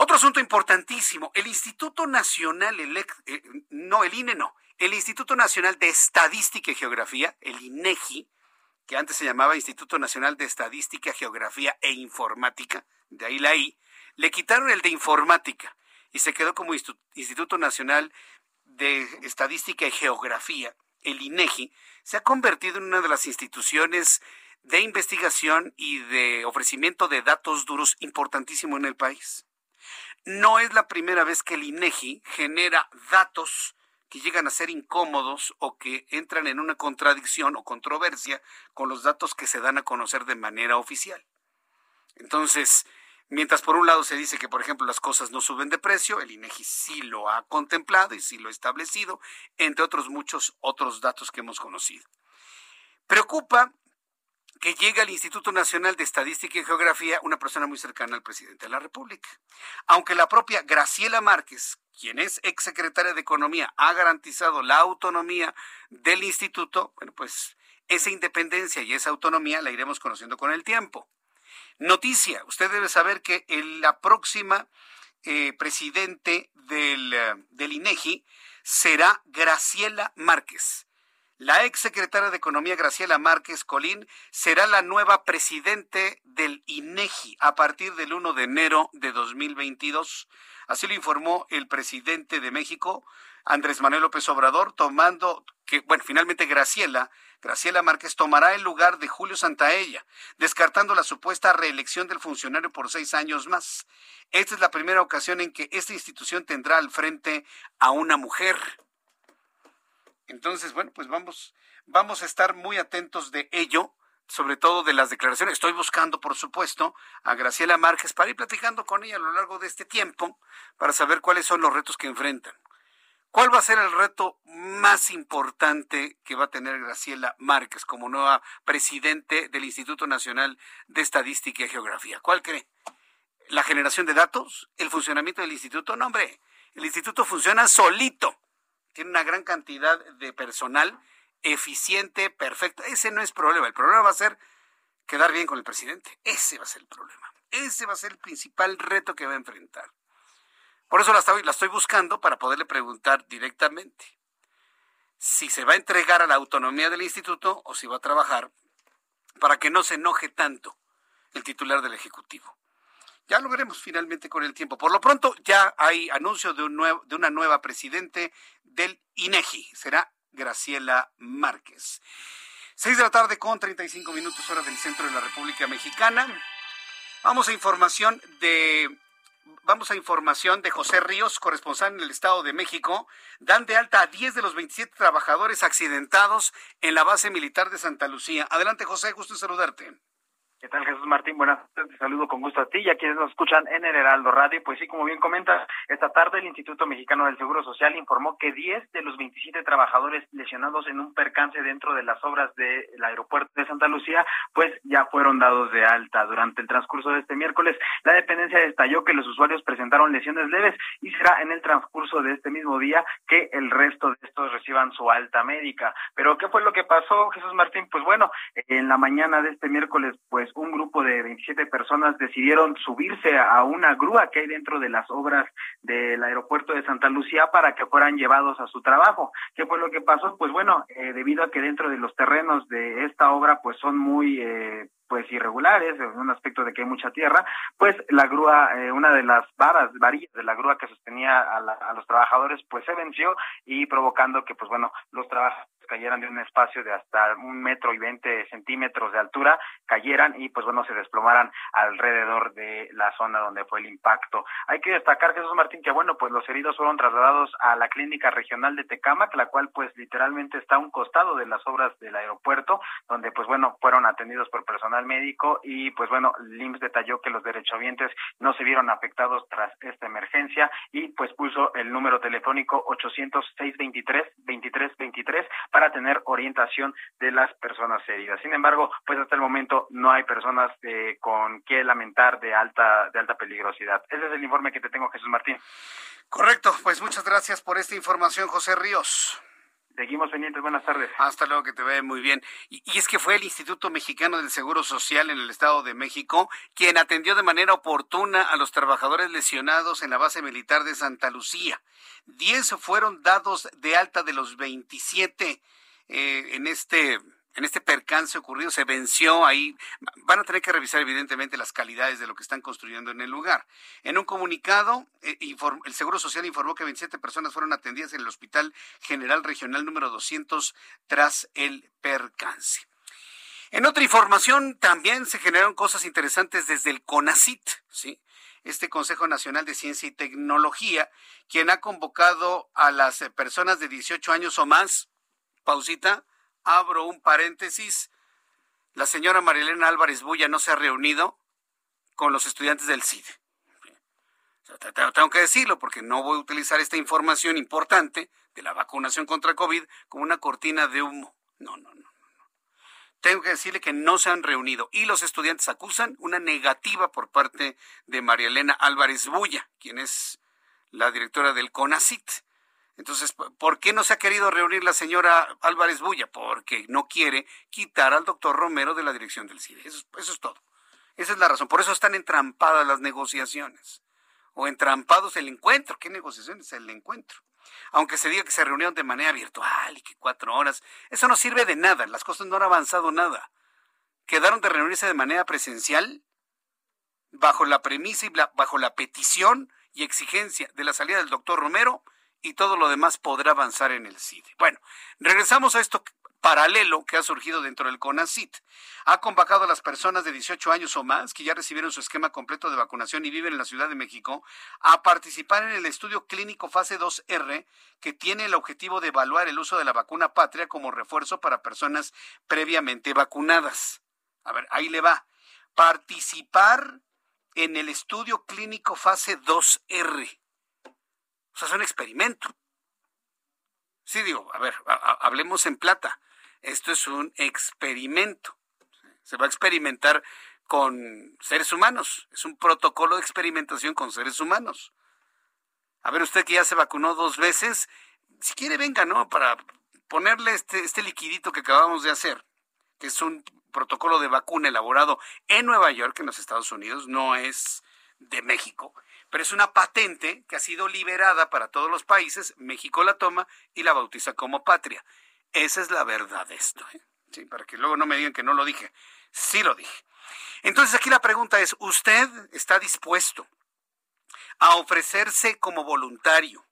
[SPEAKER 3] Otro asunto importantísimo, el Instituto Nacional, eh, no, el INE no, el Instituto Nacional de Estadística y Geografía, el INEGI, que antes se llamaba Instituto Nacional de Estadística, Geografía e Informática, de ahí la I, le quitaron el de informática y se quedó como Instituto Nacional de Estadística y Geografía. el INEGI se ha convertido en una de las instituciones de investigación y de ofrecimiento de datos duros importantísimo en el país. No es la primera vez que el INEGI genera datos que llegan a ser incómodos o que entran en una contradicción o controversia con los datos que se dan a conocer de manera oficial. Entonces, mientras por un lado se dice que, por ejemplo, las cosas no suben de precio, el INEGI sí lo ha contemplado y sí lo ha establecido, entre otros muchos otros datos que hemos conocido. Preocupa que llegue al Instituto Nacional de Estadística y Geografía una persona muy cercana al presidente de la República. Aunque la propia Graciela Márquez, quien es exsecretaria de Economía, ha garantizado la autonomía del instituto, bueno, pues esa independencia y esa autonomía la iremos conociendo con el tiempo. Noticia, usted debe saber que la próxima eh, presidente del, eh, del INEGI será Graciela Márquez. La ex secretaria de Economía Graciela Márquez Colín será la nueva presidente del INEGI a partir del 1 de enero de 2022. Así lo informó el presidente de México, Andrés Manuel López Obrador, tomando que, bueno, finalmente Graciela, Graciela Márquez tomará el lugar de Julio Santaella, descartando la supuesta reelección del funcionario por seis años más. Esta es la primera ocasión en que esta institución tendrá al frente a una mujer. Entonces, bueno, pues vamos, vamos a estar muy atentos de ello, sobre todo de las declaraciones. Estoy buscando, por supuesto, a Graciela Márquez para ir platicando con ella a lo largo de este tiempo, para saber cuáles son los retos que enfrentan. ¿Cuál va a ser el reto más importante que va a tener Graciela Márquez como nueva presidente del Instituto Nacional de Estadística y Geografía? ¿Cuál cree? ¿La generación de datos? ¿El funcionamiento del instituto? No, hombre, el instituto funciona solito tiene una gran cantidad de personal eficiente, perfecto. Ese no es problema. El problema va a ser quedar bien con el presidente. Ese va a ser el problema. Ese va a ser el principal reto que va a enfrentar. Por eso la estoy, la estoy buscando para poderle preguntar directamente si se va a entregar a la autonomía del instituto o si va a trabajar para que no se enoje tanto el titular del Ejecutivo. Ya lo veremos finalmente con el tiempo. Por lo pronto, ya hay anuncio de, un nuevo, de una nueva presidente del INEGI. Será Graciela Márquez. Seis de la tarde con 35 minutos hora del centro de la República Mexicana. Vamos a información de vamos a información de José Ríos, corresponsal en el Estado de México. Dan de alta a 10 de los 27 trabajadores accidentados en la base militar de Santa Lucía. Adelante, José, gusto en saludarte.
[SPEAKER 11] ¿Qué tal, Jesús Martín? Buenas tardes, te saludo con gusto a ti y a quienes nos escuchan en el Heraldo Radio. Pues sí, como bien comentas, esta tarde el Instituto Mexicano del Seguro Social informó que 10 de los 27 trabajadores lesionados en un percance dentro de las obras del aeropuerto de Santa Lucía, pues ya fueron dados de alta. Durante el transcurso de este miércoles, la dependencia detalló que los usuarios presentaron lesiones leves y será en el transcurso de este mismo día que el resto de estos reciban su alta médica. Pero, ¿qué fue lo que pasó, Jesús Martín? Pues bueno, en la mañana de este miércoles, pues un grupo de 27 personas decidieron subirse a una grúa que hay dentro de las obras del aeropuerto de Santa Lucía para que fueran llevados a su trabajo. ¿Qué fue lo que pasó? Pues bueno, eh, debido a que dentro de los terrenos de esta obra pues son muy eh, pues irregulares, en un aspecto de que hay mucha tierra, pues la grúa, eh, una de las varas, varillas de la grúa que sostenía a, a, los trabajadores, pues se venció y provocando que, pues bueno, los trabajadores cayeran de un espacio de hasta un metro y veinte centímetros de altura, cayeran y pues bueno, se desplomaran alrededor de la zona donde fue el impacto. Hay que destacar, Jesús Martín, que bueno, pues los heridos fueron trasladados a la clínica regional de Tecámac, la cual pues literalmente está a un costado de las obras del aeropuerto, donde pues bueno, fueron atendidos por personal médico y pues bueno, LIMS detalló que los derechohabientes no se vieron afectados tras esta emergencia y pues puso el número telefónico 806 23 23 23 para tener orientación de las personas heridas. Sin embargo, pues hasta el momento no hay personas eh, con que lamentar de alta de alta peligrosidad. Ese es el informe que te tengo, Jesús Martín.
[SPEAKER 3] Correcto, pues muchas gracias por esta información, José Ríos.
[SPEAKER 11] Seguimos pendientes, buenas tardes.
[SPEAKER 3] Hasta luego, que te vea muy bien. Y, y, es que fue el Instituto Mexicano del Seguro Social en el Estado de México quien atendió de manera oportuna a los trabajadores lesionados en la base militar de Santa Lucía. Diez fueron dados de alta de los 27 eh, en este en este percance ocurrido se venció ahí. Van a tener que revisar evidentemente las calidades de lo que están construyendo en el lugar. En un comunicado, eh, el Seguro Social informó que 27 personas fueron atendidas en el Hospital General Regional número 200 tras el percance. En otra información también se generaron cosas interesantes desde el CONACIT, ¿sí? Este Consejo Nacional de Ciencia y Tecnología, quien ha convocado a las personas de 18 años o más, pausita, abro un paréntesis, la señora Marilena Álvarez Bulla no se ha reunido con los estudiantes del CIDE. Tengo que decirlo porque no voy a utilizar esta información importante de la vacunación contra COVID como una cortina de humo. No, no, no. Tengo que decirle que no se han reunido y los estudiantes acusan una negativa por parte de María Elena Álvarez Bulla, quien es la directora del CONACIT. Entonces, ¿por qué no se ha querido reunir la señora Álvarez Bulla? Porque no quiere quitar al doctor Romero de la dirección del CIDE. Eso, es todo. Esa es la razón. Por eso están entrampadas las negociaciones. O entrampados el encuentro. ¿Qué negociaciones? El encuentro. Aunque se diga que se reunieron de manera virtual y que cuatro horas. Eso no sirve de nada. Las cosas no han avanzado nada. Quedaron de reunirse de manera presencial bajo la premisa y bajo la petición y exigencia de la salida del doctor Romero y todo lo demás podrá avanzar en el CIDE. Bueno, regresamos a esto paralelo que ha surgido dentro del CONACIT. Ha convocado a las personas de 18 años o más que ya recibieron su esquema completo de vacunación y viven en la Ciudad de México a participar en el estudio clínico fase 2R que tiene el objetivo de evaluar el uso de la vacuna patria como refuerzo para personas previamente vacunadas. A ver, ahí le va. Participar en el estudio clínico fase 2R. O sea, es un experimento. Sí, digo, a ver, hablemos en plata. Esto es un experimento. Se va a experimentar con seres humanos. Es un protocolo de experimentación con seres humanos. A ver, usted que ya se vacunó dos veces, si quiere venga, ¿no? Para ponerle este, este liquidito que acabamos de hacer, que es un protocolo de vacuna elaborado en Nueva York, en los Estados Unidos, no es de México pero es una patente que ha sido liberada para todos los países, México la toma y la bautiza como patria. Esa es la verdad de esto, ¿eh? sí, para que luego no me digan que no lo dije. Sí lo dije. Entonces aquí la pregunta es, ¿usted está dispuesto a ofrecerse como voluntario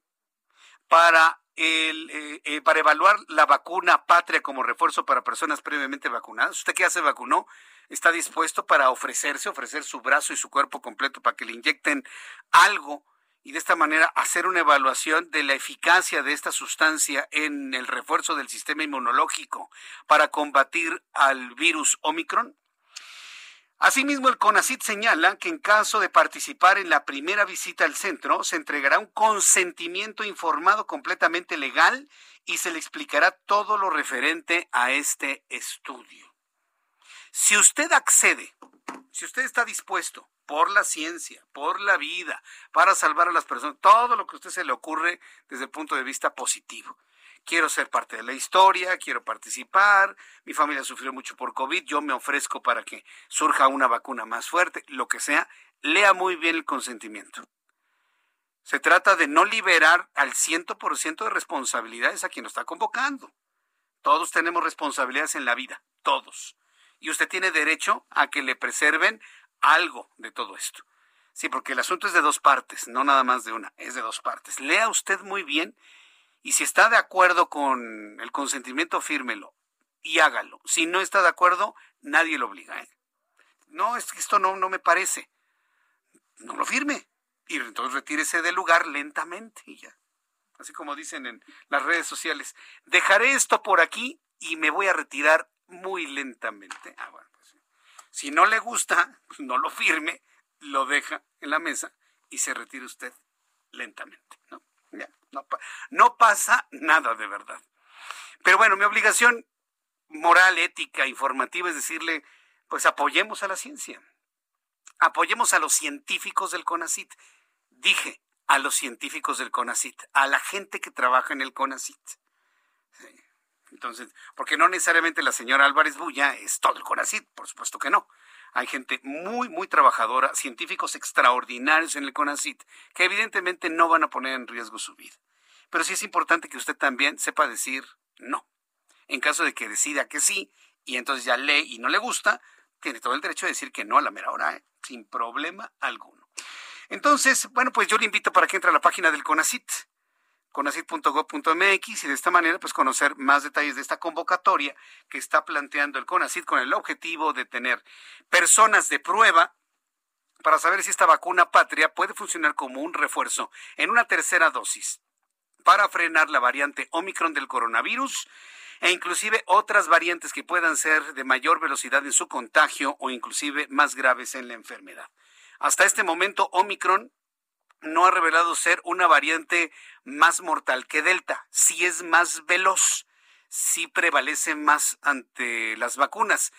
[SPEAKER 3] para, el, eh, eh, para evaluar la vacuna patria como refuerzo para personas previamente vacunadas? ¿Usted que ya se vacunó? Está dispuesto para ofrecerse, ofrecer su brazo y su cuerpo completo para que le inyecten algo y de esta manera hacer una evaluación de la eficacia de esta sustancia en el refuerzo del sistema inmunológico para combatir al virus Omicron? Asimismo, el CONACIT señala que en caso de participar en la primera visita al centro, se entregará un consentimiento informado completamente legal y se le explicará todo lo referente a este estudio. Si usted accede, si usted está dispuesto por la ciencia, por la vida, para salvar a las personas, todo lo que a usted se le ocurre desde el punto de vista positivo. Quiero ser parte de la historia, quiero participar, mi familia sufrió mucho por COVID, yo me ofrezco para que surja una vacuna más fuerte, lo que sea, lea muy bien el consentimiento. Se trata de no liberar al 100% de responsabilidades a quien nos está convocando. Todos tenemos responsabilidades en la vida, todos y usted tiene derecho a que le preserven algo de todo esto. Sí, porque el asunto es de dos partes, no nada más de una, es de dos partes. Lea usted muy bien y si está de acuerdo con el consentimiento, fírmelo y hágalo. Si no está de acuerdo, nadie lo obliga. ¿eh? No, es que esto no, no me parece. No lo firme. Y entonces retírese del lugar lentamente y ya. Así como dicen en las redes sociales. Dejaré esto por aquí y me voy a retirar muy lentamente. Ah, bueno, pues, si no le gusta, pues no lo firme, lo deja en la mesa y se retira usted lentamente. ¿no? no, pasa nada de verdad. Pero bueno, mi obligación moral, ética, informativa es decirle, pues apoyemos a la ciencia, apoyemos a los científicos del CONACIT. Dije a los científicos del CONACIT, a la gente que trabaja en el CONACIT. Entonces, porque no necesariamente la señora Álvarez Bulla es todo el CONACIT, por supuesto que no. Hay gente muy, muy trabajadora, científicos extraordinarios en el CONACIT, que evidentemente no van a poner en riesgo su vida. Pero sí es importante que usted también sepa decir no. En caso de que decida que sí y entonces ya lee y no le gusta, tiene todo el derecho de decir que no a la mera hora, ¿eh? sin problema alguno. Entonces, bueno, pues yo le invito para que entre a la página del CONACIT, conacit.gov.mx y de esta manera pues conocer más detalles de esta convocatoria que está planteando el CONACIT con el objetivo de tener personas de prueba para saber si esta vacuna patria puede funcionar como un refuerzo en una tercera dosis para frenar la variante Omicron del coronavirus e inclusive otras variantes que puedan ser de mayor velocidad en su contagio o inclusive más graves en la enfermedad. Hasta este momento, Omicron no ha revelado ser una variante más mortal que Delta. Si es más veloz, sí prevalece más ante las vacunas,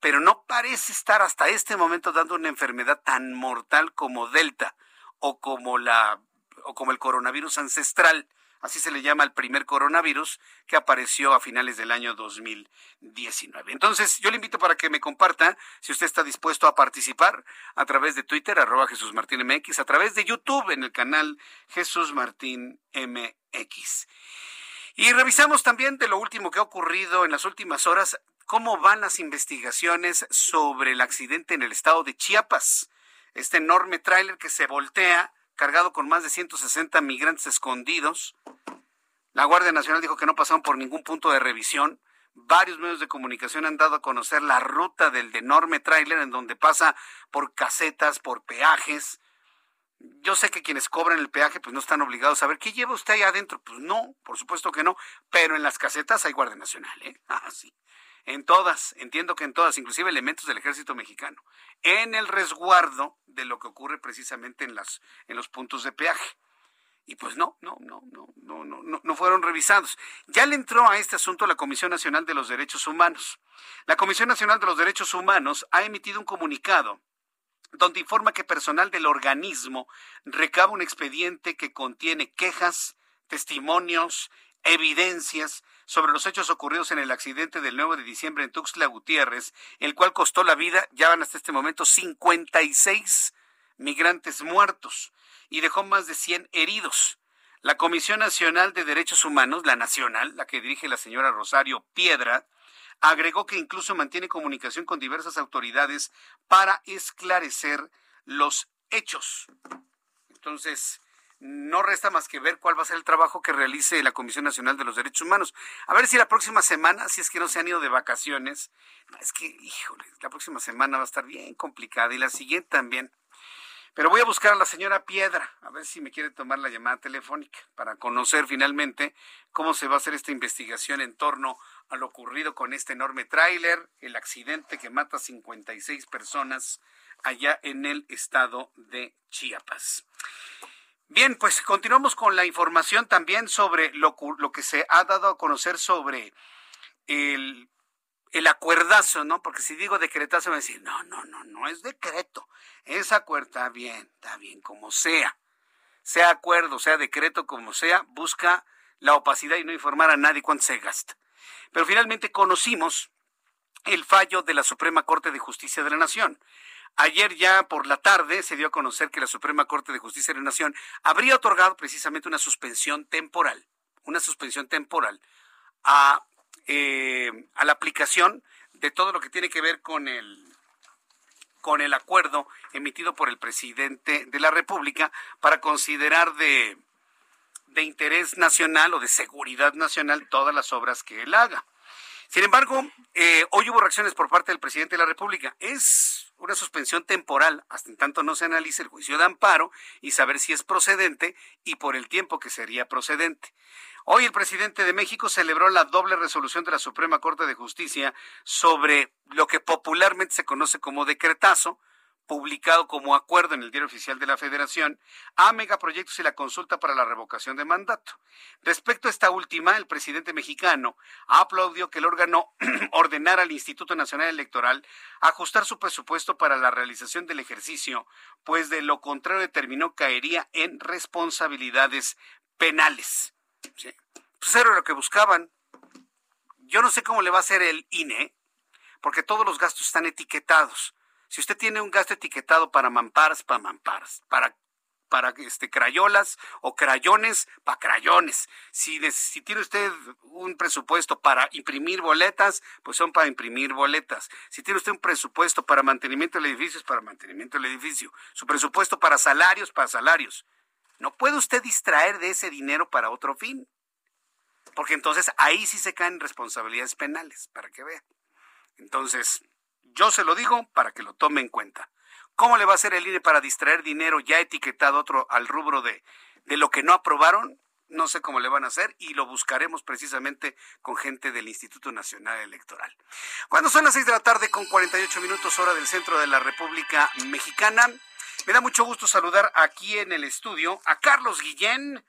[SPEAKER 3] pero no parece estar hasta este momento dando una enfermedad tan mortal como Delta o como la o como el coronavirus ancestral así se le llama al primer coronavirus que apareció a finales del año 2019. Entonces, yo le invito para que me comparta si usted está dispuesto a participar a través de Twitter, arroba Jesús Martín MX, a través de YouTube en el canal Jesús Martín MX. Y revisamos también de lo último que ha ocurrido en las últimas horas, cómo van las investigaciones sobre el accidente en el estado de Chiapas. Este enorme tráiler que se voltea cargado con más de 160 migrantes escondidos. La Guardia Nacional dijo que no pasaron por ningún punto de revisión. Varios medios de comunicación han dado a conocer la ruta del enorme tráiler en donde pasa por casetas, por peajes. Yo sé que quienes cobran el peaje pues no están obligados a ver qué lleva usted ahí adentro. Pues no, por supuesto que no, pero en las casetas hay Guardia Nacional, ¿eh? Ah, sí. En todas, entiendo que en todas, inclusive elementos del ejército mexicano, en el resguardo de lo que ocurre precisamente en, las, en los puntos de peaje. Y pues no, no, no, no, no, no, no fueron revisados. Ya le entró a este asunto la Comisión Nacional de los Derechos Humanos. La Comisión Nacional de los Derechos Humanos ha emitido un comunicado donde informa que personal del organismo recaba un expediente que contiene quejas, testimonios, evidencias sobre los hechos ocurridos en el accidente del 9 de diciembre en Tuxtla Gutiérrez, el cual costó la vida, ya van hasta este momento, 56 migrantes muertos y dejó más de 100 heridos. La Comisión Nacional de Derechos Humanos, la nacional, la que dirige la señora Rosario Piedra, agregó que incluso mantiene comunicación con diversas autoridades para esclarecer los hechos. Entonces, no resta más que ver cuál va a ser el trabajo que realice la Comisión Nacional de los Derechos Humanos. A ver si la próxima semana, si es que no se han ido de vacaciones, es que, híjole, la próxima semana va a estar bien complicada y la siguiente también. Pero voy a buscar a la señora Piedra, a ver si me quiere tomar la llamada telefónica para conocer finalmente cómo se va a hacer esta investigación en torno a lo ocurrido con este enorme tráiler, el accidente que mata a 56 personas allá en el estado de Chiapas. Bien, pues continuamos con la información también sobre lo, lo que se ha dado a conocer sobre el, el acuerdazo, ¿no? Porque si digo decretazo, me va a decir, no, no, no, no es decreto. Es acuerdo, está bien, está bien, como sea. Sea acuerdo, sea decreto, como sea, busca la opacidad y no informar a nadie cuánto se gasta. Pero finalmente conocimos el fallo de la Suprema Corte de Justicia de la Nación. Ayer ya por la tarde se dio a conocer que la Suprema Corte de Justicia de la Nación habría otorgado precisamente una suspensión temporal, una suspensión temporal a, eh, a la aplicación de todo lo que tiene que ver con el con el acuerdo emitido por el presidente de la República para considerar de, de interés nacional o de seguridad nacional todas las obras que él haga. Sin embargo, eh, hoy hubo reacciones por parte del presidente de la República. Es una suspensión temporal hasta en tanto no se analice el juicio de amparo y saber si es procedente y por el tiempo que sería procedente. Hoy el presidente de México celebró la doble resolución de la Suprema Corte de Justicia sobre lo que popularmente se conoce como decretazo, publicado como acuerdo en el Diario Oficial de la Federación, a megaproyectos y la consulta para la revocación de mandato. Respecto a esta última, el presidente mexicano aplaudió que el órgano ordenara al Instituto Nacional Electoral ajustar su presupuesto para la realización del ejercicio, pues de lo contrario determinó caería en responsabilidades penales. Pues era lo que buscaban. Yo no sé cómo le va a hacer el INE, porque todos los gastos están etiquetados si usted tiene un gasto etiquetado para mamparas, para mamparas, para para este crayolas o crayones para crayones. Si, si tiene usted un presupuesto para imprimir boletas, pues son para imprimir boletas. Si tiene usted un presupuesto para mantenimiento del edificio, es para mantenimiento del edificio. Su presupuesto para salarios, para salarios. No puede usted distraer de ese dinero para otro fin. Porque entonces ahí sí se caen responsabilidades penales, para que vea. Entonces, yo se lo digo para que lo tome en cuenta. ¿Cómo le va a hacer el INE para distraer dinero ya etiquetado otro al rubro de, de lo que no aprobaron? No sé cómo le van a hacer y lo buscaremos precisamente con gente del Instituto Nacional Electoral. Cuando son las seis de la tarde con 48 minutos hora del centro de la República Mexicana, me da mucho gusto saludar aquí en el estudio a Carlos Guillén,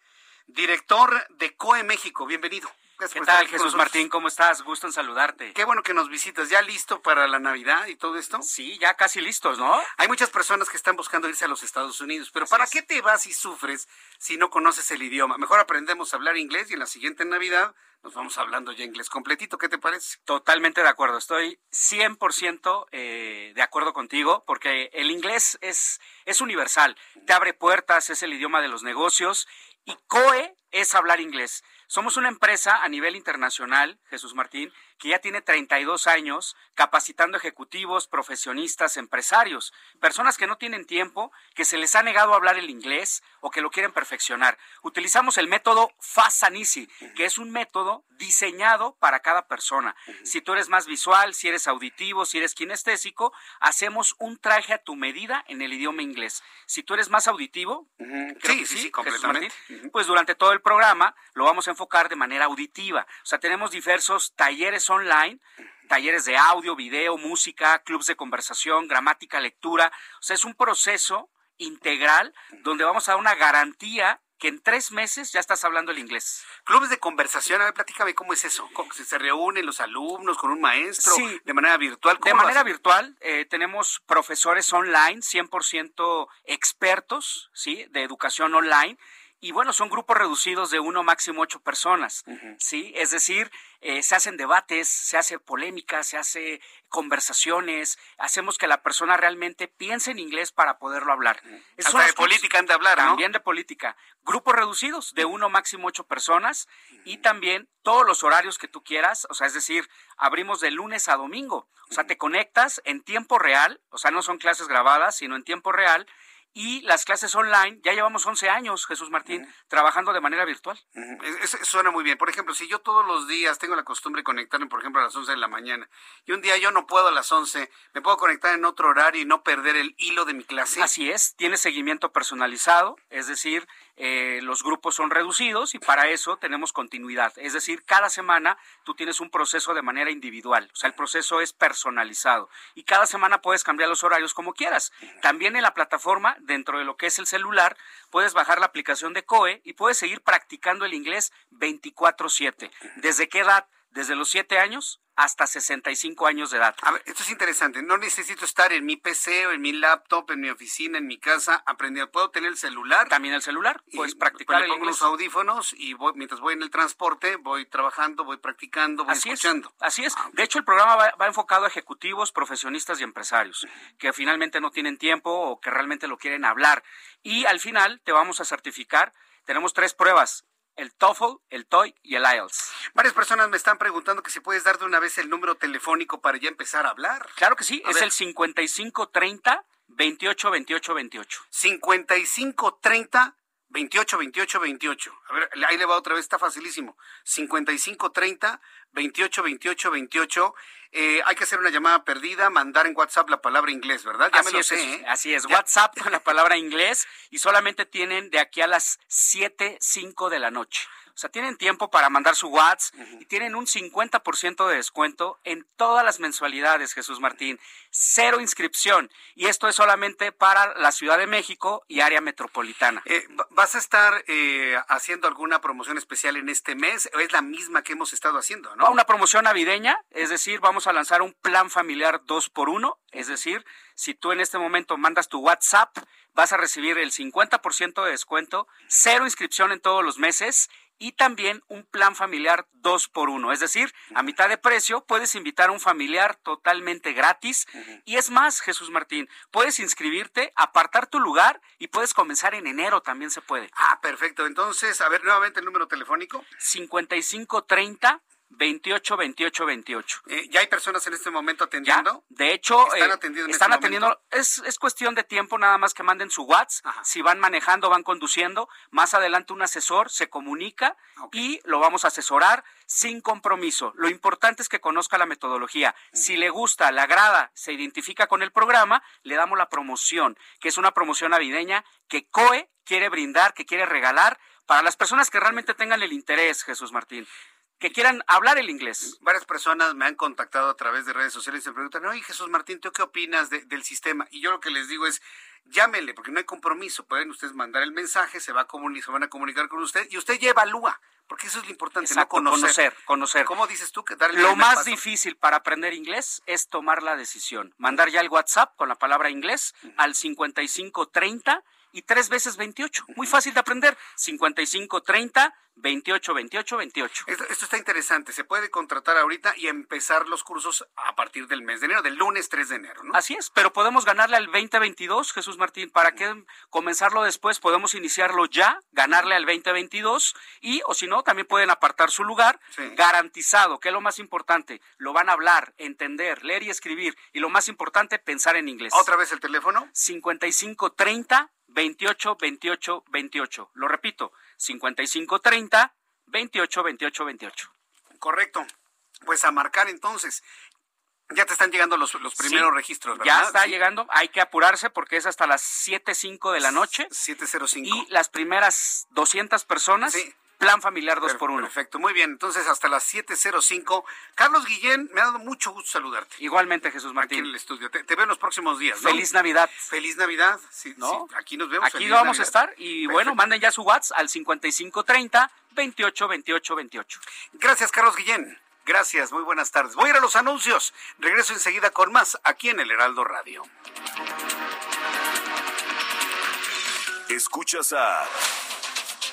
[SPEAKER 3] director de COE México. Bienvenido.
[SPEAKER 12] ¿Qué tal, Jesús Martín? ¿Cómo estás? Gusto en saludarte.
[SPEAKER 3] Qué bueno que nos visitas. ¿Ya listo para la Navidad y todo esto?
[SPEAKER 12] Sí, ya casi listos, ¿no?
[SPEAKER 3] Hay muchas personas que están buscando irse a los Estados Unidos, pero ¿para qué te vas y sufres si no conoces el idioma? Mejor aprendemos a hablar inglés y en la siguiente Navidad nos vamos hablando ya inglés completito. ¿Qué te parece?
[SPEAKER 12] Totalmente de acuerdo. Estoy 100% eh, de acuerdo contigo porque el inglés es, es universal. Te abre puertas, es el idioma de los negocios y COE es hablar inglés. Somos una empresa a nivel internacional, Jesús Martín, que ya tiene 32 años capacitando ejecutivos, profesionistas, empresarios, personas que no tienen tiempo, que se les ha negado a hablar el inglés o que lo quieren perfeccionar. Utilizamos el método Fast and Easy, que es un método diseñado para cada persona. Si tú eres más visual, si eres auditivo, si eres kinestésico, hacemos un traje a tu medida en el idioma inglés. Si tú eres más auditivo,
[SPEAKER 3] sí, sí, completamente.
[SPEAKER 12] pues durante todo el programa lo vamos a enfocar de manera auditiva. O sea, tenemos diversos talleres online, talleres de audio, video, música, clubs de conversación, gramática, lectura. O sea, es un proceso integral donde vamos a dar una garantía que en tres meses ya estás hablando el inglés.
[SPEAKER 3] Clubes de conversación, a ver, platícame cómo es eso. ¿Se reúnen los alumnos con un maestro de manera virtual?
[SPEAKER 12] De manera virtual, eh, tenemos profesores online, 100% expertos, ¿sí? De educación online y bueno, son grupos reducidos de uno máximo ocho personas, ¿sí? Es decir, eh, se hacen debates, se hace polémica, se hace conversaciones, hacemos que la persona realmente piense en inglés para poderlo hablar.
[SPEAKER 3] Hasta de política han de hablar, ¿no?
[SPEAKER 12] También de política. Grupos reducidos de uno máximo ocho personas y también todos los horarios que tú quieras, o sea, es decir, abrimos de lunes a domingo, o sea, te conectas en tiempo real, o sea, no son clases grabadas, sino en tiempo real y las clases online, ya llevamos 11 años, Jesús Martín, trabajando de manera virtual.
[SPEAKER 3] Eso suena muy bien. Por ejemplo, si yo todos los días tengo la costumbre de conectarme, por ejemplo, a las 11 de la mañana, y un día yo no puedo a las 11, ¿me puedo conectar en otro horario y no perder el hilo de mi clase?
[SPEAKER 12] Así es, tiene seguimiento personalizado, es decir, eh, los grupos son reducidos y para eso tenemos continuidad. Es decir, cada semana tú tienes un proceso de manera individual, o sea, el proceso es personalizado y cada semana puedes cambiar los horarios como quieras. También en la plataforma, dentro de lo que es el celular, puedes bajar la aplicación de COE y puedes seguir practicando el inglés 24/7. ¿Desde qué edad? Desde los 7 años hasta 65 años de edad.
[SPEAKER 3] A ver, esto es interesante. No necesito estar en mi PC o en mi laptop, en mi oficina, en mi casa, aprendiendo. Puedo tener el celular.
[SPEAKER 12] También el celular. Puedes practicar
[SPEAKER 3] el pongo los audífonos y voy, mientras voy en el transporte, voy trabajando, voy practicando, voy escuchando.
[SPEAKER 12] así es. Ah, de hecho, el programa va, enfocado a ejecutivos, profesionistas y empresarios que finalmente no tienen tiempo o que realmente lo quieren hablar. Y al final te vamos a certificar. Tenemos tres pruebas el TOEFL, el TOEIC y el IELTS.
[SPEAKER 3] Varias personas me están preguntando que si puedes dar de una vez el número telefónico para ya empezar a hablar.
[SPEAKER 12] Claro que sí, es el 5530 28 28 28.
[SPEAKER 3] 5530 28 28 28. A ver, ahí le va otra vez, está facilísimo. 5530 28 28 28. Eh, hay que hacer una llamada perdida, mandar en WhatsApp la palabra inglés, ¿verdad?
[SPEAKER 12] Ya así me lo es, sé, ¿eh? Así es, WhatsApp con la palabra inglés y solamente tienen de aquí a las 7, 5 de la noche. O sea, tienen tiempo para mandar su WhatsApp y tienen un 50% de descuento en todas las mensualidades, Jesús Martín. Cero inscripción. Y esto es solamente para la Ciudad de México y área metropolitana.
[SPEAKER 3] Eh, ¿Vas a estar eh, haciendo alguna promoción especial en este mes? ¿O es la misma que hemos estado haciendo, no?
[SPEAKER 12] Una promoción navideña, es decir, vamos a lanzar un plan familiar 2 por 1 es decir, si tú en este momento mandas tu WhatsApp, vas a recibir el 50% de descuento, cero inscripción en todos los meses y también un plan familiar dos por uno. Es decir, a mitad de precio puedes invitar a un familiar totalmente gratis. Y es más, Jesús Martín, puedes inscribirte, apartar tu lugar y puedes comenzar en enero, también se puede.
[SPEAKER 3] Ah, perfecto. Entonces, a ver nuevamente el número telefónico.
[SPEAKER 12] 5530 28 28 28.
[SPEAKER 3] ¿Ya hay personas en este momento atendiendo?
[SPEAKER 12] De hecho,
[SPEAKER 3] están
[SPEAKER 12] eh,
[SPEAKER 3] atendiendo. en
[SPEAKER 12] están
[SPEAKER 3] este
[SPEAKER 12] atendiendo. Es, es cuestión de tiempo, nada más que manden su WhatsApp. Si van manejando, van conduciendo. Más adelante, un asesor se comunica y lo vamos a asesorar sin compromiso. Lo importante es que conozca la metodología. Si le gusta, le agrada, se identifica con el programa, le damos la promoción, que es una promoción navideña que COE quiere brindar, que quiere regalar para las personas que realmente tengan el interés, Jesús Martín que quieran hablar el inglés.
[SPEAKER 3] Varias personas me han contactado a través de redes sociales y me preguntan, oye Jesús Martín, ¿tú qué opinas de- del sistema? Y yo lo que les digo es, llámenle, porque no hay compromiso. Pueden ustedes mandar el mensaje, se, va a se van a comunicar con usted y usted ya evalúa, porque eso es lo importante,
[SPEAKER 12] Exacto,
[SPEAKER 3] no conocer.
[SPEAKER 12] conocer, conocer.
[SPEAKER 3] ¿Cómo dices tú que dar el
[SPEAKER 12] Lo más
[SPEAKER 3] paso?
[SPEAKER 12] difícil para aprender inglés es tomar la decisión. Mandar ya el WhatsApp con la palabra inglés al 5530 y tres veces 28. Muy fácil de aprender. 5530 28 28 28.
[SPEAKER 3] Esto, esto está interesante. Se puede contratar ahorita y empezar los cursos a partir del mes de enero, del lunes 3 de enero, ¿no?
[SPEAKER 12] Así es, pero podemos ganarle al 2022, Jesús Martín. ¿Para qué comenzarlo después? Podemos iniciarlo ya, ganarle al 2022 y, o si no, también pueden apartar su lugar garantizado, que es lo más importante. Lo van a hablar, entender, leer y escribir. Y lo más importante, pensar en inglés.
[SPEAKER 3] Otra vez el teléfono.
[SPEAKER 12] 5530 28 28 28. Lo repito, 5530 28 28 28.
[SPEAKER 3] Correcto. Pues a marcar entonces. Ya te están llegando los, los primeros
[SPEAKER 12] Sí,
[SPEAKER 3] registros, ¿verdad?
[SPEAKER 12] Ya está
[SPEAKER 3] Sí.
[SPEAKER 12] llegando, hay que apurarse porque es hasta las 7.05 de la noche.
[SPEAKER 3] 7.05.
[SPEAKER 12] Y las primeras 200 personas, plan familiar 2 por 1
[SPEAKER 3] Perfecto, muy bien. Entonces, hasta las 7.05. Carlos Guillén, me ha dado mucho gusto saludarte.
[SPEAKER 12] Igualmente, Jesús Martín.
[SPEAKER 3] Aquí en el estudio. Te, te veo en los próximos días, ¿no?
[SPEAKER 12] Feliz Navidad.
[SPEAKER 3] Feliz Navidad. Sí,
[SPEAKER 12] ¿No?
[SPEAKER 3] sí, aquí nos vemos.
[SPEAKER 12] Aquí
[SPEAKER 3] Feliz
[SPEAKER 12] vamos a estar y bueno, manden ya su WhatsApp al 5530 28 28 28.
[SPEAKER 3] Gracias, Carlos Guillén. Gracias, muy buenas tardes. Voy a ir a los anuncios. Regreso enseguida con más aquí en el Heraldo Radio.
[SPEAKER 2] Escuchas a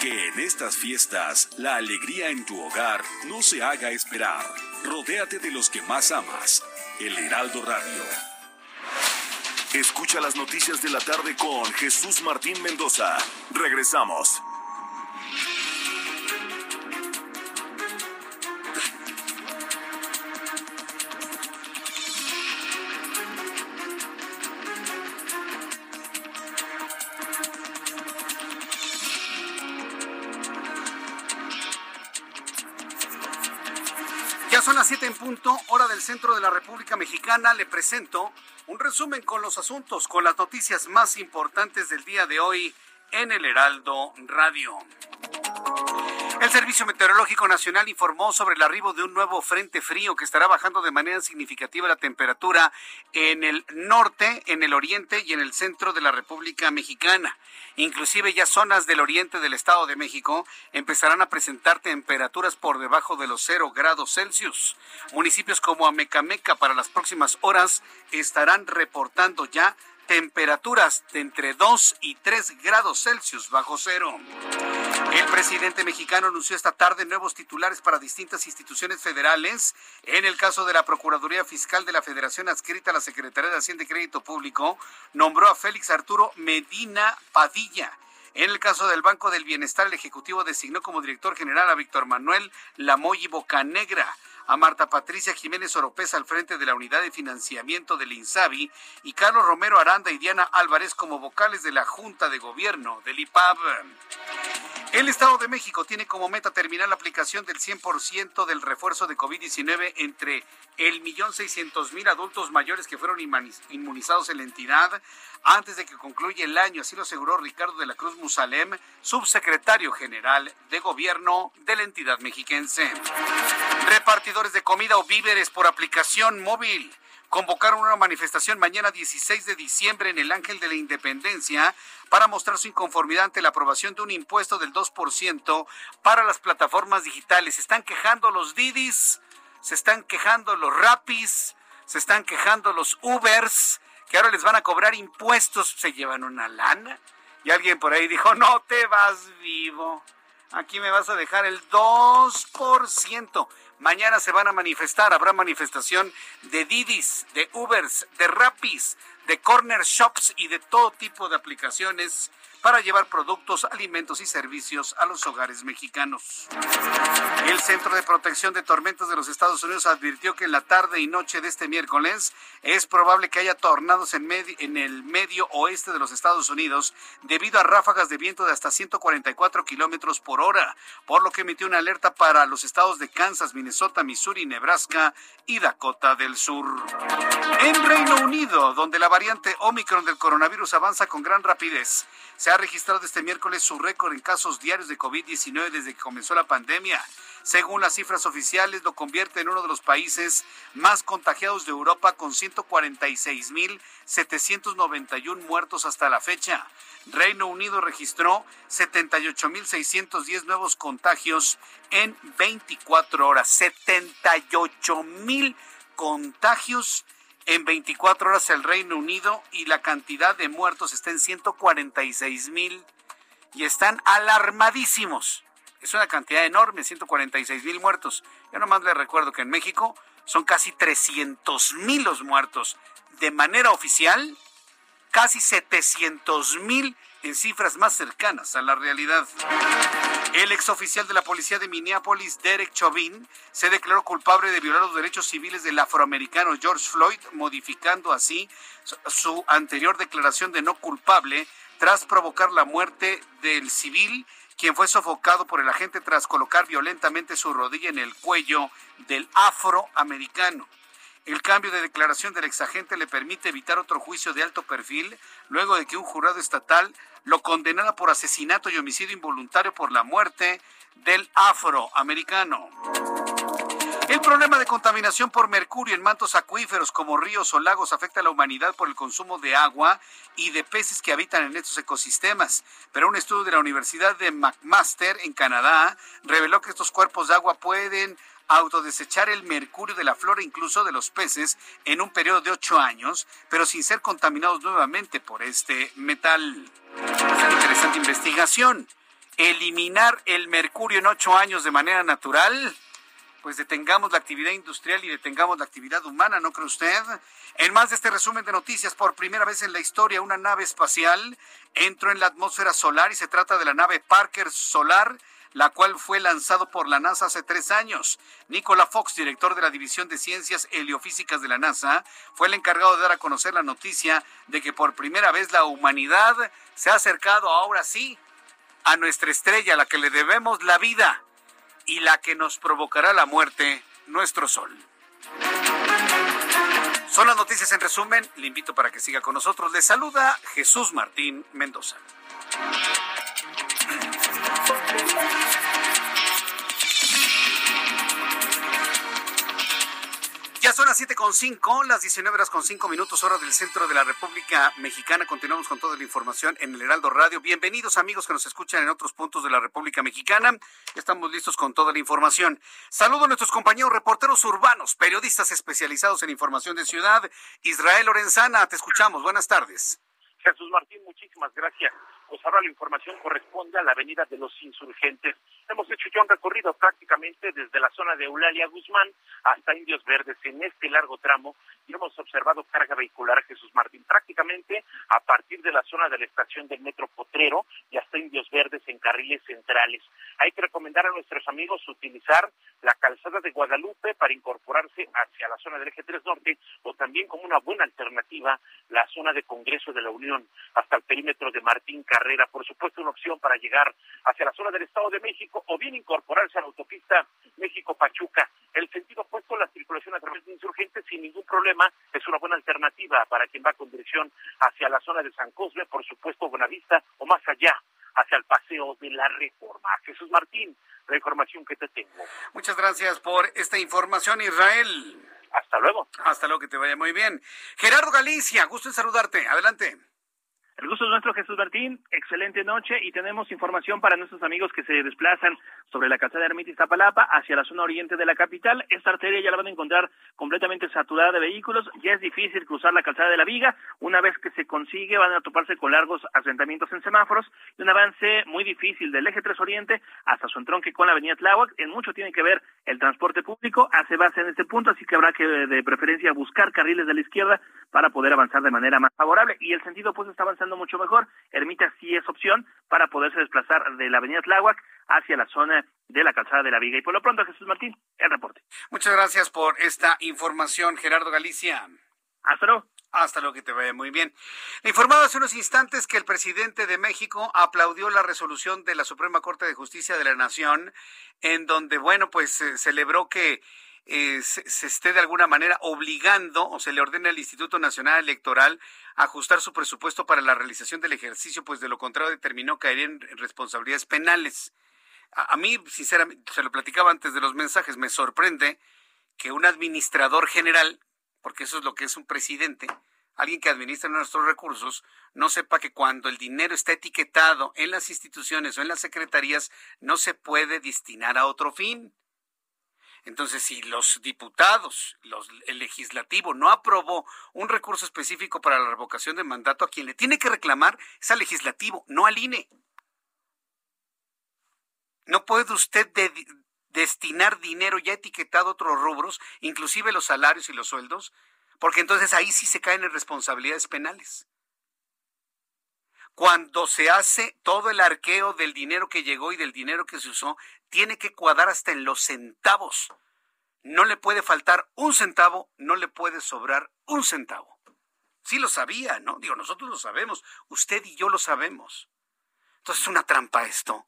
[SPEAKER 2] Que en estas fiestas la alegría en tu hogar no se haga esperar. Rodéate de los que más amas. El Heraldo Radio. Escucha las noticias de la tarde con Jesús Martín Mendoza. Regresamos.
[SPEAKER 3] Centro de la República Mexicana. Le presento un resumen con los asuntos, con las noticias más importantes del día de hoy en el Heraldo Radio. El Servicio Meteorológico Nacional informó sobre el arribo de un nuevo frente frío que estará bajando de manera significativa la temperatura en el norte, en el oriente y en el centro de la República Mexicana. Inclusive ya zonas del oriente del Estado de México empezarán a presentar temperaturas por debajo de los 0 grados Celsius. Municipios como Amecameca para las próximas horas estarán reportando ya temperaturas de entre 2 y 3 grados Celsius bajo cero. El presidente mexicano anunció esta tarde nuevos titulares para distintas instituciones federales. En el caso de la Procuraduría Fiscal de la Federación adscrita a la Secretaría de Hacienda y Crédito Público, nombró a Félix Arturo Medina Padilla. En el caso del Banco del Bienestar, el Ejecutivo designó como director general a Víctor Manuel Lamoy Bocanegra, a Marta Patricia Jiménez Oropesa al frente de la Unidad de Financiamiento del INSABI y Carlos Romero Aranda y Diana Álvarez como vocales de la Junta de Gobierno del IPAB. El Estado de México tiene como meta terminar la aplicación del 100% del refuerzo de COVID-19 entre el millón seiscientos mil adultos mayores que fueron inmunizados en la entidad antes de que concluya el año. Así lo aseguró Ricardo de la Cruz Musalem, subsecretario general de gobierno de la entidad mexiquense. Repartidores de comida o víveres por aplicación móvil convocaron una manifestación mañana 16 de diciembre en el Ángel de la Independencia para mostrar su inconformidad ante la aprobación de un impuesto del 2% para las plataformas digitales. Se están quejando los Didis, se están quejando los Rapis, se están quejando los Ubers, que ahora les van a cobrar impuestos, se llevan una lana. Y alguien por ahí dijo, no te vas vivo, aquí me vas a dejar el 2%. Mañana se van a manifestar, habrá manifestación de Didis, de Ubers, de Rapis, de Corner Shops y de todo tipo de aplicaciones para llevar productos, alimentos y servicios a los hogares mexicanos. El Centro de Protección de Tormentas de los Estados Unidos advirtió que en la tarde y noche de este miércoles es probable que haya tornados en, en el medio oeste de los Estados Unidos debido a ráfagas de viento de hasta 144 kilómetros por hora, por lo que emitió una alerta para los estados de Kansas, Minnesota, Missouri, Nebraska y Dakota del Sur. En Reino Unido, donde la variante Omicron del coronavirus avanza con gran rapidez, se ha registrado este miércoles su récord en casos diarios de COVID-19 desde que comenzó la pandemia. Según las cifras oficiales, lo convierte en uno de los países más contagiados de Europa con 146.791 muertos hasta la fecha. Reino Unido registró 78.610 nuevos contagios en 24 horas. 78.000 contagios en 24 horas el Reino Unido y la cantidad de muertos está en 146 mil y están alarmadísimos. Es una cantidad enorme, 146 mil muertos. Yo nomás les recuerdo que en México son casi 300 mil los muertos. De manera oficial, casi 700 mil en cifras más cercanas a la realidad. El exoficial de la policía de Minneapolis, Derek Chauvin, se declaró culpable de violar los derechos civiles del afroamericano George Floyd, modificando así su anterior declaración de no culpable tras provocar la muerte del civil, quien fue sofocado por el agente tras colocar violentamente su rodilla en el cuello del afroamericano. El cambio de declaración del exagente le permite evitar otro juicio de alto perfil luego de que un jurado estatal lo condenara por asesinato y homicidio involuntario por la muerte del afroamericano. El problema de contaminación por mercurio en mantos acuíferos como ríos o lagos afecta a la humanidad por el consumo de agua y de peces que habitan en estos ecosistemas. Pero un estudio de la Universidad de McMaster en Canadá reveló que estos cuerpos de agua pueden autodesechar el mercurio de la flora, incluso de los peces, en un periodo de ocho años, pero sin ser contaminados nuevamente por este metal. Es una interesante investigación. Eliminar el mercurio en ocho años de manera natural pues detengamos la actividad industrial y detengamos la actividad humana, ¿no cree usted? En más de este resumen de noticias, por primera vez en la historia, una nave espacial entró en la atmósfera solar y se trata de la nave Parker Solar la cual fue lanzado por la NASA hace tres años. Nicola Fox, director de la División de Ciencias Heliofísicas de la NASA, fue el encargado de dar a conocer la noticia de que por primera vez la humanidad se ha acercado ahora sí a nuestra estrella, a la que le debemos la vida y la que nos provocará la muerte, nuestro Sol. Son las noticias en resumen. Le invito para que siga con nosotros. Le saluda Jesús Martín Mendoza. Ya son las 7.5, las 19 horas con 5 minutos, hora del centro de la República Mexicana. Continuamos con toda la información en el Heraldo Radio. Bienvenidos amigos que nos escuchan en otros puntos de la República Mexicana. Estamos listos con toda la información. Saludo a nuestros compañeros reporteros urbanos, periodistas especializados en información de ciudad. Israel Lorenzana, te escuchamos. Buenas tardes.
[SPEAKER 6] Jesús Martín, muchísimas gracias pues ahora la información corresponde a la Avenida de los Insurgentes. Hemos hecho ya un recorrido prácticamente desde la zona de Eulalia Guzmán hasta Indios Verdes en este largo tramo y hemos observado carga vehicular Jesús Martín prácticamente a partir de la zona de la estación del Metro Potrero y hasta Indios Verdes en carriles centrales. Hay que recomendar a nuestros amigos utilizar la calzada de Guadalupe para incorporarse hacia la zona del eje 3 norte o también como una buena alternativa la zona de Congreso de la Unión hasta el perímetro de Martín Carrera. Por supuesto, una opción para llegar hacia la zona del Estado de México o bien incorporarse a la autopista México-Pachuca. El sentido opuesto, la circulación a través de insurgentes sin ningún problema es una buena alternativa para quien va con dirección hacia la zona de San Cosme, por supuesto, Buenavista o más allá hacia el paseo de la reforma. Jesús Martín, la información que te tengo.
[SPEAKER 3] Muchas gracias por esta información, Israel.
[SPEAKER 6] Hasta luego.
[SPEAKER 3] Hasta luego, que te vaya muy bien. Gerardo Galicia, gusto en saludarte. Adelante.
[SPEAKER 5] El gusto es nuestro, Jesús Martín. Excelente noche y tenemos información para nuestros amigos que se desplazan sobre la calzada de Ermita Iztapalapa hacia la zona oriente de la capital. Esta arteria ya la van a encontrar completamente saturada de vehículos. Ya es difícil cruzar la calzada de la Viga. Una vez que se consigue, van a toparse con largos asentamientos en semáforos y un avance muy difícil del eje 3 oriente hasta su entronque con la avenida Tláhuac. En mucho tiene que ver el transporte público. Hace base en este punto, así que habrá que de preferencia buscar carriles de la izquierda para poder avanzar de manera más favorable. Y el sentido pues está avanzando mucho mejor. Ermita sí es opción para poderse desplazar de la avenida Tláhuac hacia la zona de la calzada de la Viga. Y por lo pronto, Jesús Martín, el reporte.
[SPEAKER 3] Muchas gracias por esta información, Gerardo Galicia.
[SPEAKER 5] Hasta luego.
[SPEAKER 3] Hasta luego, que te vaya muy bien. Le informaba hace unos instantes que el presidente de México aplaudió la resolución de la Suprema Corte de Justicia de la Nación, en donde, bueno, pues celebró que eh, se, esté de alguna manera obligando o se le ordene al Instituto Nacional Electoral ajustar su presupuesto para la realización del ejercicio, pues de lo contrario determinó caer en responsabilidades penales. A, a mí, sinceramente, se lo platicaba antes de los mensajes, me sorprende que un administrador general, porque eso es lo que es un presidente, alguien que administra nuestros recursos, no sepa que cuando el dinero está etiquetado en las instituciones o en las secretarías, no se puede destinar a otro fin. Entonces, si los diputados, el legislativo no aprobó un recurso específico para la revocación de mandato, a quien le tiene que reclamar es al legislativo, no al INE. No puede usted destinar dinero ya etiquetado a otros rubros, inclusive los salarios y los sueldos, porque entonces ahí sí se caen en responsabilidades penales. Cuando se hace todo el arqueo del dinero que llegó y del dinero que se usó, tiene que cuadrar hasta en los centavos. No le puede faltar un centavo, no le puede sobrar un centavo. Sí lo sabía, ¿no? Digo, nosotros lo sabemos, usted y yo lo sabemos. Entonces es una trampa esto.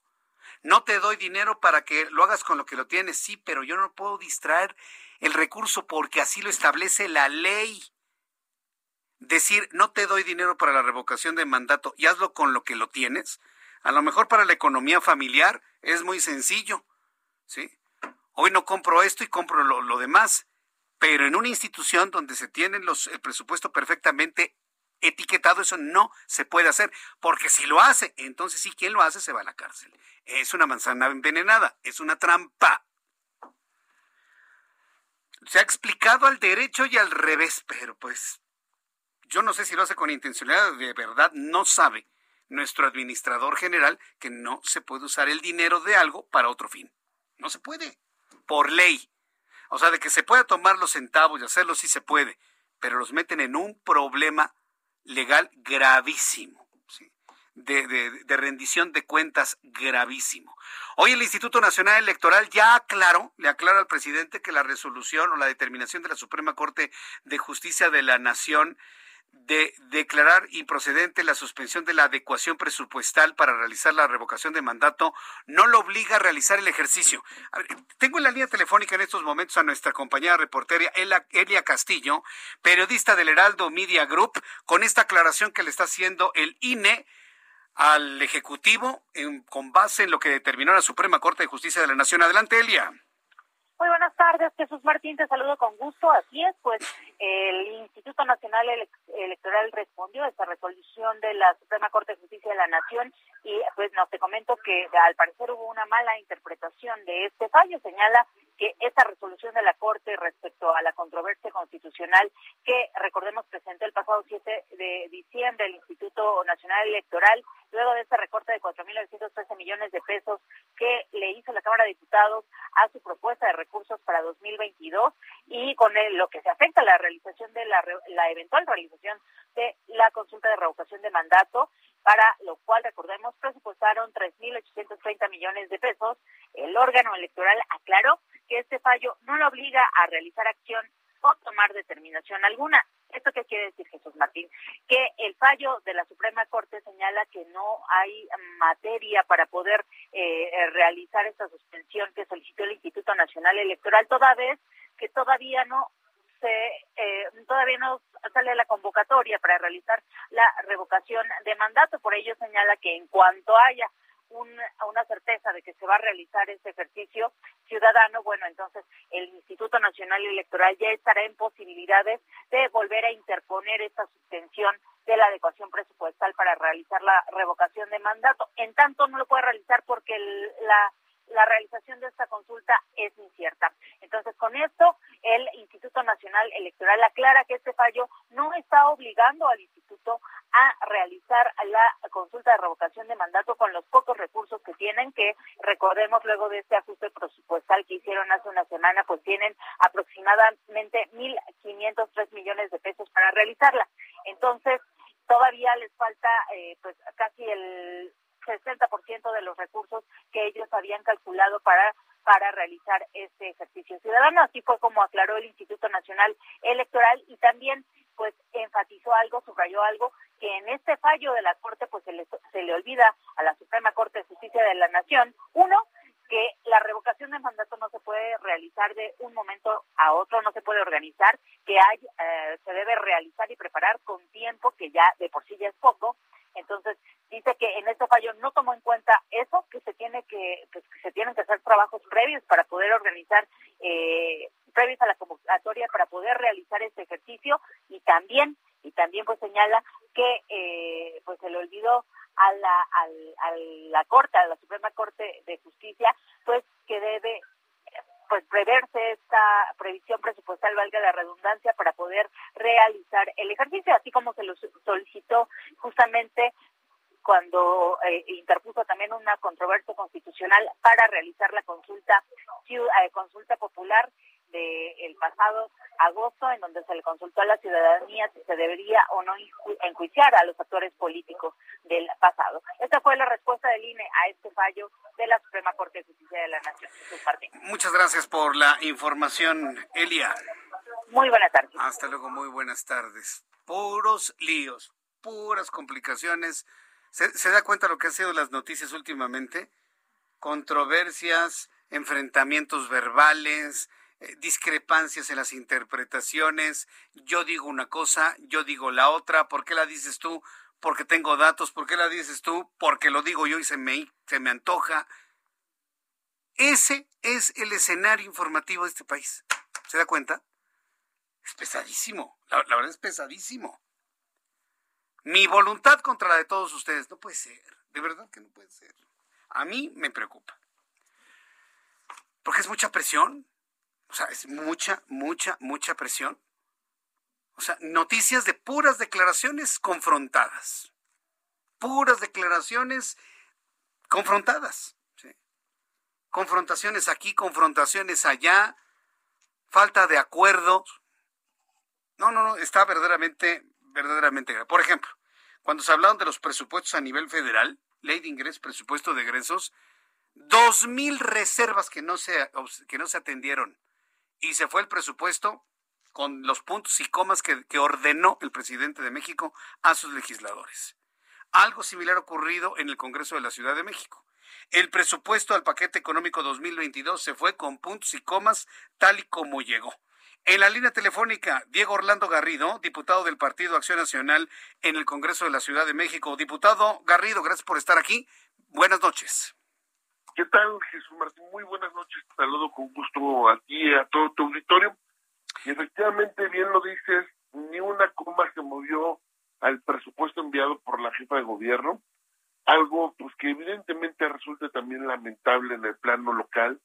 [SPEAKER 3] No te doy dinero para que lo hagas con lo que lo tienes, sí, pero yo no puedo distraer el recurso porque así lo establece la ley. Decir, no te doy dinero para la revocación de mandato y hazlo con lo que lo tienes. A lo mejor para la economía familiar es muy sencillo, ¿sí? Hoy no compro esto y compro lo, demás, pero en una institución donde se tienen los, el presupuesto perfectamente etiquetado, eso no se puede hacer, porque si lo hace, entonces sí, quien lo hace se va a la cárcel. Es una manzana envenenada, es una trampa. Se ha explicado al derecho y al revés, pero pues yo no sé si lo hace con intencionalidad, de verdad no sabe nuestro administrador general que no se puede usar el dinero de algo para otro fin. No se puede, por ley. O sea, de que se pueda tomar los centavos y hacerlo sí se puede, pero los meten en un problema legal gravísimo, de, de, rendición de cuentas gravísimo. Hoy el Instituto Nacional Electoral ya aclaró, le aclara al presidente que la resolución o la determinación de la Suprema Corte de Justicia de la Nación de declarar improcedente la suspensión de la adecuación presupuestal para realizar la revocación de mandato no lo obliga a realizar el ejercicio. tengo en la línea telefónica en estos momentos a nuestra compañera reportera Elia Castillo, periodista del Heraldo Media Group, con esta aclaración que le está haciendo el INE al Ejecutivo con base en lo que determinó la Suprema Corte de Justicia de la Nación. Adelante, Elia.
[SPEAKER 9] Muy buenas tardes, Jesús Martín, te saludo con gusto. Así es, pues el Instituto Nacional Electoral respondió a esta resolución de la Suprema Corte de Justicia de la Nación y pues no te comento que al parecer hubo una mala interpretación de este fallo. Señala que esta resolución de la Corte respecto a la controversia constitucional que, recordemos, presentó el pasado 7 de diciembre el Instituto Nacional Electoral, luego de este recorte de 4.913 millones de pesos que le hizo la Cámara de Diputados a su propuesta de recursos para 2022 y con lo que se afecta a la realización de la, la eventual realización de la consulta de revocación de mandato, para lo cual, recordemos, presupuestaron 3.830 millones de pesos. El órgano electoral aclaró que este fallo no lo obliga a realizar acción o tomar determinación alguna. ¿Esto qué quiere decir, Jesús Martín? Que el fallo de la Suprema Corte señala que no hay materia para poder eh, realizar esta suspensión que solicitó el Instituto Nacional Electoral, toda vez que todavía no se eh, todavía no sale la convocatoria para realizar la revocación de mandato. Por ello señala que en cuanto haya una certeza de que se va a realizar ese ejercicio ciudadano, bueno, entonces el Instituto Nacional Electoral ya estará en posibilidades de volver a interponer esta suspensión de la adecuación presupuestal para realizar la revocación de mandato. En tanto, no lo puede realizar porque la la realización de esta consulta es incierta. Entonces, con esto, el Instituto Nacional Electoral aclara que este fallo no está obligando al instituto a realizar la consulta de revocación de mandato con los pocos recursos que tienen, que recordemos luego de este ajuste presupuestal que hicieron hace una semana, pues tienen aproximadamente 1.503 millones de pesos para realizarla. Entonces, todavía les falta eh, pues casi el 60% de los recursos que ellos habían calculado para para realizar este ejercicio ciudadano. Así fue como aclaró el Instituto Nacional Electoral y también pues enfatizó algo, subrayó algo, que en este fallo de la Corte pues se le, se le olvida a la Suprema Corte de Justicia de la Nación, uno, que la revocación de mandato no se puede realizar de un momento a otro, no se puede organizar, que hay, eh, se debe realizar y preparar con tiempo, que ya de por sí ya es poco. Entonces, dice que en este fallo no tomó en cuenta eso, que se tiene que, pues, que se tienen que hacer trabajos previos para poder organizar, eh, previos a la convocatoria para poder realizar este ejercicio. Y también, y también pues señala que eh, pues se le olvidó a la, a la Corte, a la Suprema Corte de Justicia, pues que debe pues preverse esta previsión presupuestal, valga la redundancia, para poder realizar el ejercicio, así como se lo solicitó justamente cuando eh, interpuso también una controversia constitucional para realizar la consulta eh, consulta popular del pasado agosto, en donde se le consultó a la ciudadanía si se debería o no enjuiciar a los actores políticos del pasado. Esta fue la respuesta del INE a este fallo de la Suprema Corte de Justicia de la Nación.
[SPEAKER 3] Muchas gracias por la información, Elia.
[SPEAKER 9] Muy buenas tardes.
[SPEAKER 3] Hasta luego, muy buenas tardes. Puros líos, puras complicaciones ¿Se, da cuenta lo que han sido las noticias últimamente? Controversias, enfrentamientos verbales, discrepancias en las interpretaciones. Yo digo una cosa, yo digo la otra. ¿Por qué la dices tú? Porque tengo datos. ¿Por qué la dices tú? Porque lo digo yo y se me, se me antoja. Ese es el escenario informativo de este país. ¿Se da cuenta? Es pesadísimo. la verdad es pesadísimo. Mi voluntad contra la de todos ustedes. No puede ser. De verdad que no puede ser. A mí me preocupa. Porque es mucha presión. O sea, es mucha, mucha, mucha presión. O sea, noticias de puras declaraciones confrontadas. Puras declaraciones confrontadas. Confrontaciones aquí, confrontaciones allá. Falta de acuerdo. No, no, no, está verdaderamente verdaderamente grave. Por ejemplo, cuando se hablaron de los presupuestos a nivel federal, ley de ingresos, presupuesto de egresos, dos mil reservas que no se, que no se atendieron y se fue el presupuesto con los puntos y comas que, ordenó el presidente de México a sus legisladores. Algo similar ocurrido en el Congreso de la Ciudad de México. El presupuesto al paquete económico 2022 se fue con puntos y comas tal y como llegó. En la línea telefónica, Diego Orlando Garrido, diputado del Partido Acción Nacional en el Congreso de la Ciudad de México. Diputado Garrido, gracias por estar aquí. Buenas noches.
[SPEAKER 13] ¿Qué tal, Jesús Martín? Muy buenas noches. Saludo con gusto a ti y a todo tu auditorio. Y efectivamente, bien lo dices, ni una coma se movió al presupuesto enviado por la jefa de gobierno. Algo pues que evidentemente resulta también lamentable en el plano local,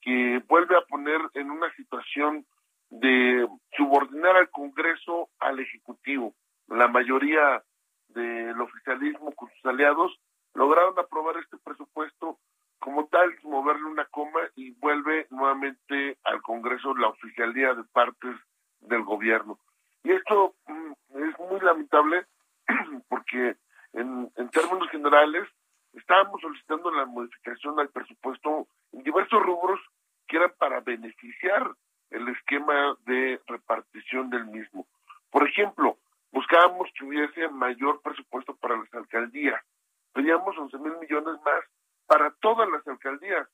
[SPEAKER 13] que vuelve a poner en una situación de subordinar al Congreso al Ejecutivo. La mayoría del oficialismo con sus aliados lograron aprobar este presupuesto como tal, moverle una coma y vuelve nuevamente al Congreso la oficialía de partes del gobierno. Y esto mm, es muy lamentable porque en, en términos generales estábamos solicitando la modificación al presupuesto en diversos rubros que eran para beneficiar el esquema de repartición del mismo. Por ejemplo, buscábamos que hubiese mayor presupuesto para las alcaldías. Pedíamos 11 mil millones más para todas las alcaldías,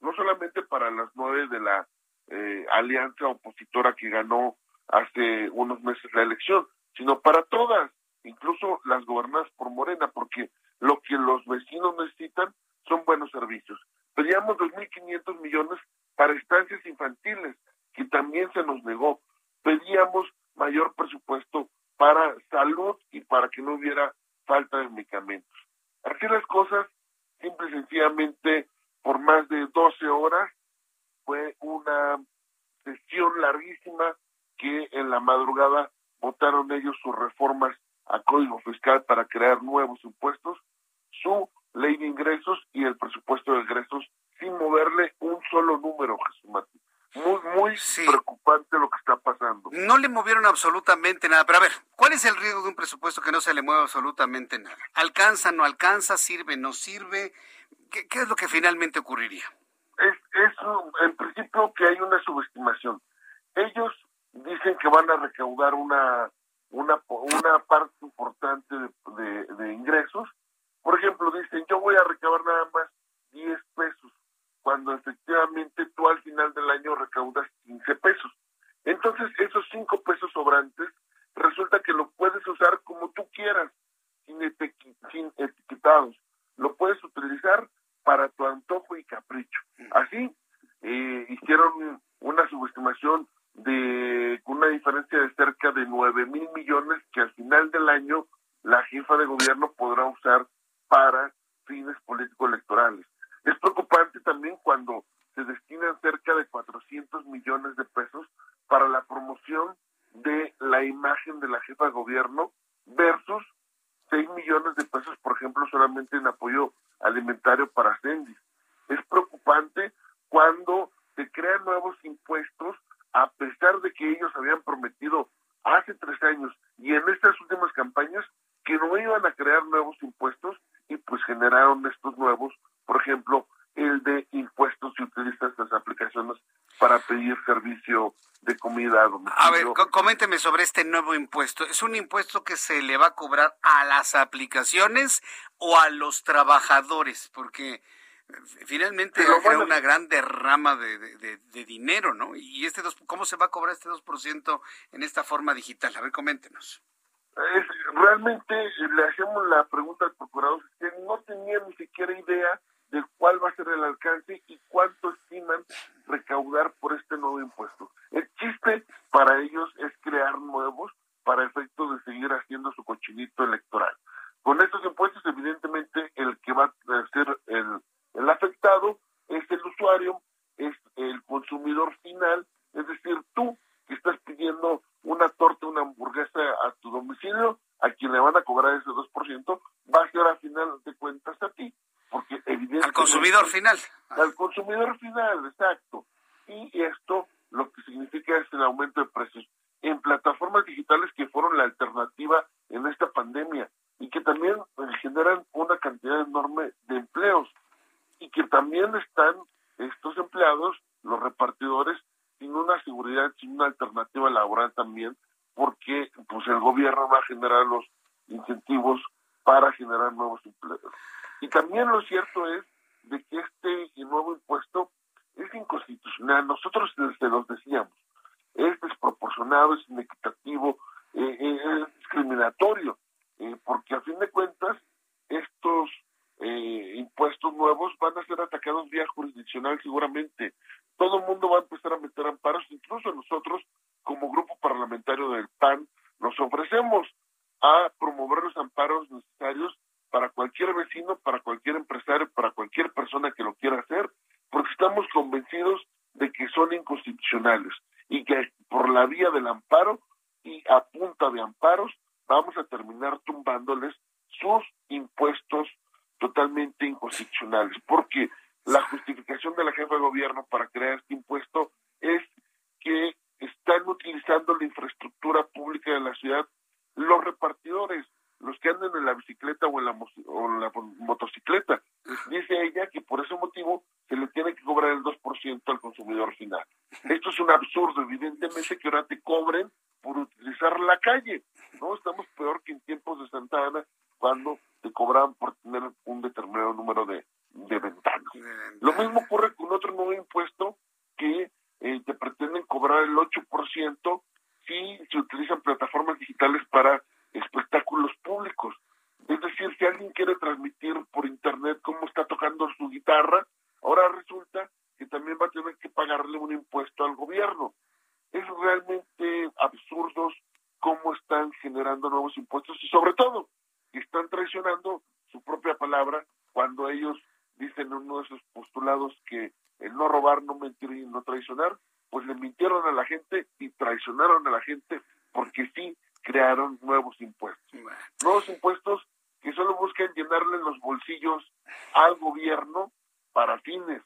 [SPEAKER 13] no solamente para las nueve de la eh, alianza opositora que ganó hace unos meses la elección, sino para todas, incluso las gobernadas por Morena, porque lo que los vecinos necesitan son buenos servicios. Pedíamos 2.500 millones para estancias infantiles, que también se nos negó. Pedíamos mayor presupuesto para salud y para que no hubiera falta de medicamentos. Así las cosas, simple y sencillamente, por más de 12 horas, fue una sesión larguísima que en la madrugada votaron ellos sus reformas a código fiscal para crear nuevos impuestos, su ley de ingresos y el presupuesto de ingresos sin moverle un solo número, Jesús Martín. Muy, muy preocupante lo que está pasando.
[SPEAKER 3] No le movieron absolutamente nada. Pero a ver, ¿cuál es el riesgo de un presupuesto que no se le mueve absolutamente nada? ¿Alcanza, no alcanza? ¿Sirve, no sirve? ¿Qué, qué es lo que finalmente ocurriría?
[SPEAKER 13] Es, es en principio que hay una subestimación. Ellos dicen que van a recaudar una una, una parte importante de, de ingresos. Por ejemplo, dicen, yo voy a recaudar nada más 10 pesos cuando efectivamente tú al final del año recaudas 15 pesos. Entonces, esos 5 pesos sobrantes resulta que lo puedes usar como tú quieras, sin, sin etiquetados. Lo puedes utilizar para tu antojo y capricho. Así, eh, hicieron una subestimación de una diferencia de cerca de 9 mil millones que al final del año la jefa de gobierno podrá usar para fines político-electorales. Es preocupante también cuando se destinan cerca de 400 millones de pesos para la promoción de la imagen de la jefa de gobierno versus 6 millones de pesos, por ejemplo, solamente en apoyo alimentario para Cendis. Es preocupante cuando se crean nuevos impuestos a pesar de que ellos habían prometido hace tres años y en estas últimas campañas que no iban a crear nuevos impuestos y pues generaron estos nuevos por ejemplo, el de impuestos si utiliza estas aplicaciones para pedir servicio de comida a domicilio.
[SPEAKER 3] A ver, coménteme sobre este nuevo impuesto. ¿Es un impuesto que se le va a cobrar a las aplicaciones o a los trabajadores? Porque eh, finalmente es una gran derrama de, de, dinero, ¿no? Y este dos, ¿cómo se va a cobrar este 2% en esta forma digital? A ver, coméntenos.
[SPEAKER 13] Es, realmente le hacemos la pregunta al procurador, que no tenía ni siquiera idea de cuál va a ser el alcance y cuánto estiman recaudar por este nuevo impuesto. El chiste para ellos es crear nuevos para efecto de seguir haciendo su cochinito electoral. Con estos impuestos, evidentemente, el que va a ser el, el afectado es el usuario, es el consumidor final, es decir, tú que estás pidiendo una torta, una hamburguesa a tu domicilio, a quien le van a cobrar ese 2%, va a ser a final de cuentas a ti porque evidentemente...
[SPEAKER 3] Al consumidor final.
[SPEAKER 13] Al consumidor final, exacto. Y esto lo que significa es el aumento de precios en plataformas digitales que fueron la alternativa en esta pandemia y que también eh, generan una cantidad enorme de empleos y que también están estos empleados, los repartidores, sin una seguridad, sin una alternativa laboral también, porque pues el gobierno va a generar los incentivos para generar nuevos empleos. Y también lo cierto es de que este nuevo impuesto es inconstitucional. Nosotros se los decíamos. Es desproporcionado, es inequitativo, eh, eh, es discriminatorio, eh, porque a fin de cuentas estos impuestos nuevos van a ser atacados vía jurisdiccional seguramente. Todo el mundo va a empezar a meter amparos, incluso nosotros como grupo parlamentario del PAN nos ofrecemos a promover los amparos necesarios para cualquier vecino, para cualquier empresario, para cualquier persona que lo quiera hacer, porque estamos convencidos de que son inconstitucionales y que por la vía del amparo y a punta de amparos vamos a terminar tumbándoles sus impuestos totalmente inconstitucionales, porque la justificación de la jefa de gobierno para crear este impuesto es que están utilizando la infraestructura pública de la ciudad los repartidores, los que andan en la bicicleta o en la, motocicleta. Dice ella que por ese motivo se le tiene que cobrar el 2% al consumidor simplemente que ahora te cobren por utilizar la calle. No estamos peor que en tiempos de Santa Ana cuando te cobraban por tener un determinado número de, de ventanas. Lo mismo ocurre con otro nuevo impuesto que eh, te pretenden cobrar el 8% si se utilizan plataformas digitales para espectáculos públicos. Es decir, si alguien quiere transmitir por internet cómo está tocando su guitarra, ahora resulta que también va a tener que pagarle un impuesto al gobierno. Es realmente absurdos cómo están generando nuevos impuestos y sobre todo están traicionando su propia palabra cuando ellos dicen en uno de esos postulados que el no robar, no mentir y no traicionar, pues le mintieron a la gente y traicionaron a la gente crearon nuevos impuestos. Nuevos impuestos que solo buscan llenarle los bolsillos al gobierno para fines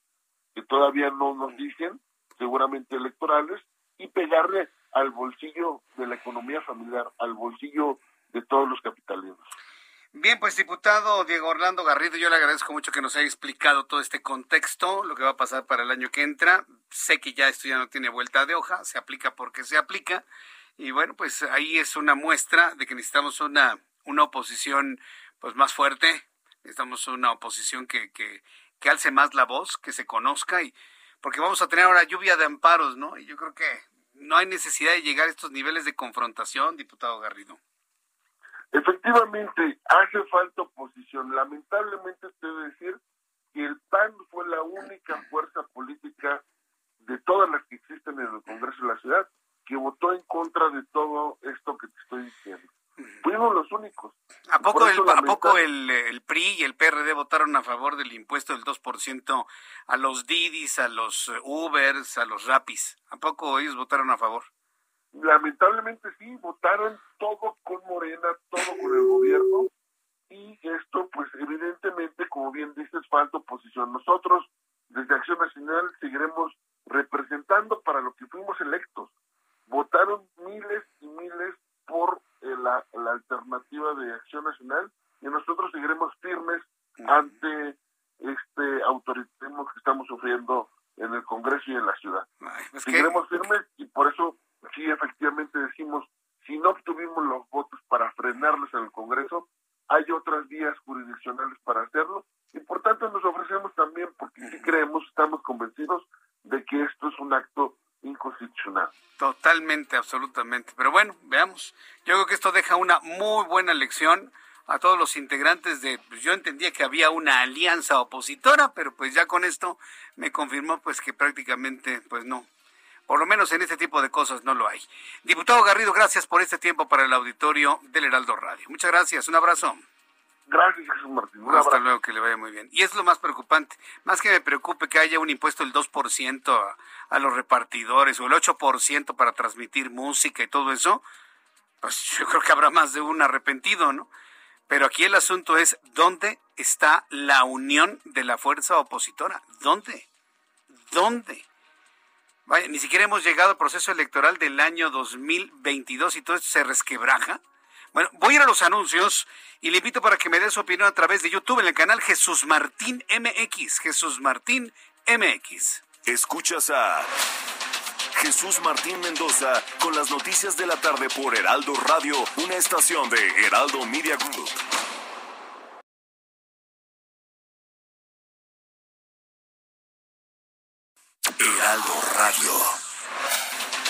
[SPEAKER 13] que todavía no nos dicen, seguramente electorales, y pegarle al bolsillo de la economía familiar, al bolsillo de todos los capitalinos.
[SPEAKER 3] Bien, pues diputado Diego Orlando Garrido, yo le agradezco mucho que nos haya explicado todo este contexto, lo que va a pasar para el año que entra. Sé que ya esto ya no tiene vuelta de hoja, se aplica porque se aplica. Y bueno, pues ahí es una muestra de que necesitamos una, una oposición pues más fuerte, necesitamos una oposición que, que, que alce más la voz, que se conozca y porque vamos a tener ahora lluvia de amparos, ¿no? Y yo creo que no hay necesidad de llegar a estos niveles de confrontación, diputado Garrido.
[SPEAKER 13] Efectivamente, hace falta oposición. Lamentablemente, usted debe decir que el PAN fue la única fuerza política de todas las que existen en el Congreso de la Ciudad que votó en contra de todo esto que te estoy diciendo. Fuimos los únicos.
[SPEAKER 3] ¿A poco, el, ¿a poco el, el, PRI y el PRD votaron a favor del impuesto del 2% a los Didis, a los Ubers, a los Rapis? ¿A poco ellos votaron a favor?
[SPEAKER 13] lamentablemente sí, votaron todo con Morena, todo con el gobierno, y esto, pues evidentemente, como bien dices, falta oposición. Nosotros, desde Acción Nacional, seguiremos representando para lo que fuimos electos. Votaron miles y miles por eh, la, la, alternativa de Acción Nacional y nosotros seguiremos firmes ante este autoritarismo que estamos sufriendo en el Congreso y en la ciudad. seguiremos firmes y por eso sí efectivamente decimos, si no obtuvimos los votos para frenarlos en el Congreso, hay otras vías jurisdiccionales para hacerlo y por tanto nos ofrecemos también, porque sí creemos, estamos convencidos de que esto es un acto inconstitucional.
[SPEAKER 3] Totalmente, absolutamente. Pero bueno, veamos. Yo creo que esto deja una muy buena lección a todos los integrantes de, pues yo entendía que había una alianza opositora, pero pues ya con esto me confirmó pues que prácticamente pues no, por lo menos en este tipo de cosas no lo hay. Diputado Garrido, gracias por este tiempo para el auditorio del Heraldo Radio. Muchas gracias, un abrazo.
[SPEAKER 13] Gracias, Jesús Martín.
[SPEAKER 3] Hasta luego, que le vaya muy bien. Y es lo más preocupante. Más que me preocupe que haya un impuesto del 2% a, a los repartidores o el 8% para transmitir música y todo eso, pues yo creo que habrá más de un arrepentido, ¿no? Pero aquí el asunto es, ¿dónde está la unión de la fuerza opositora? ¿Dónde? ¿Dónde? Vaya, ni siquiera hemos llegado al proceso electoral del año 2022 y todo esto se resquebraja. Bueno, voy a ir a los anuncios y le invito para que me dé su opinión a través de YouTube en el canal Jesús Martín MX. Jesús Martín MX.
[SPEAKER 2] Escuchas a Jesús Martín Mendoza con las noticias de la tarde por Heraldo Radio, una estación de Heraldo Media Group. Heraldo Radio.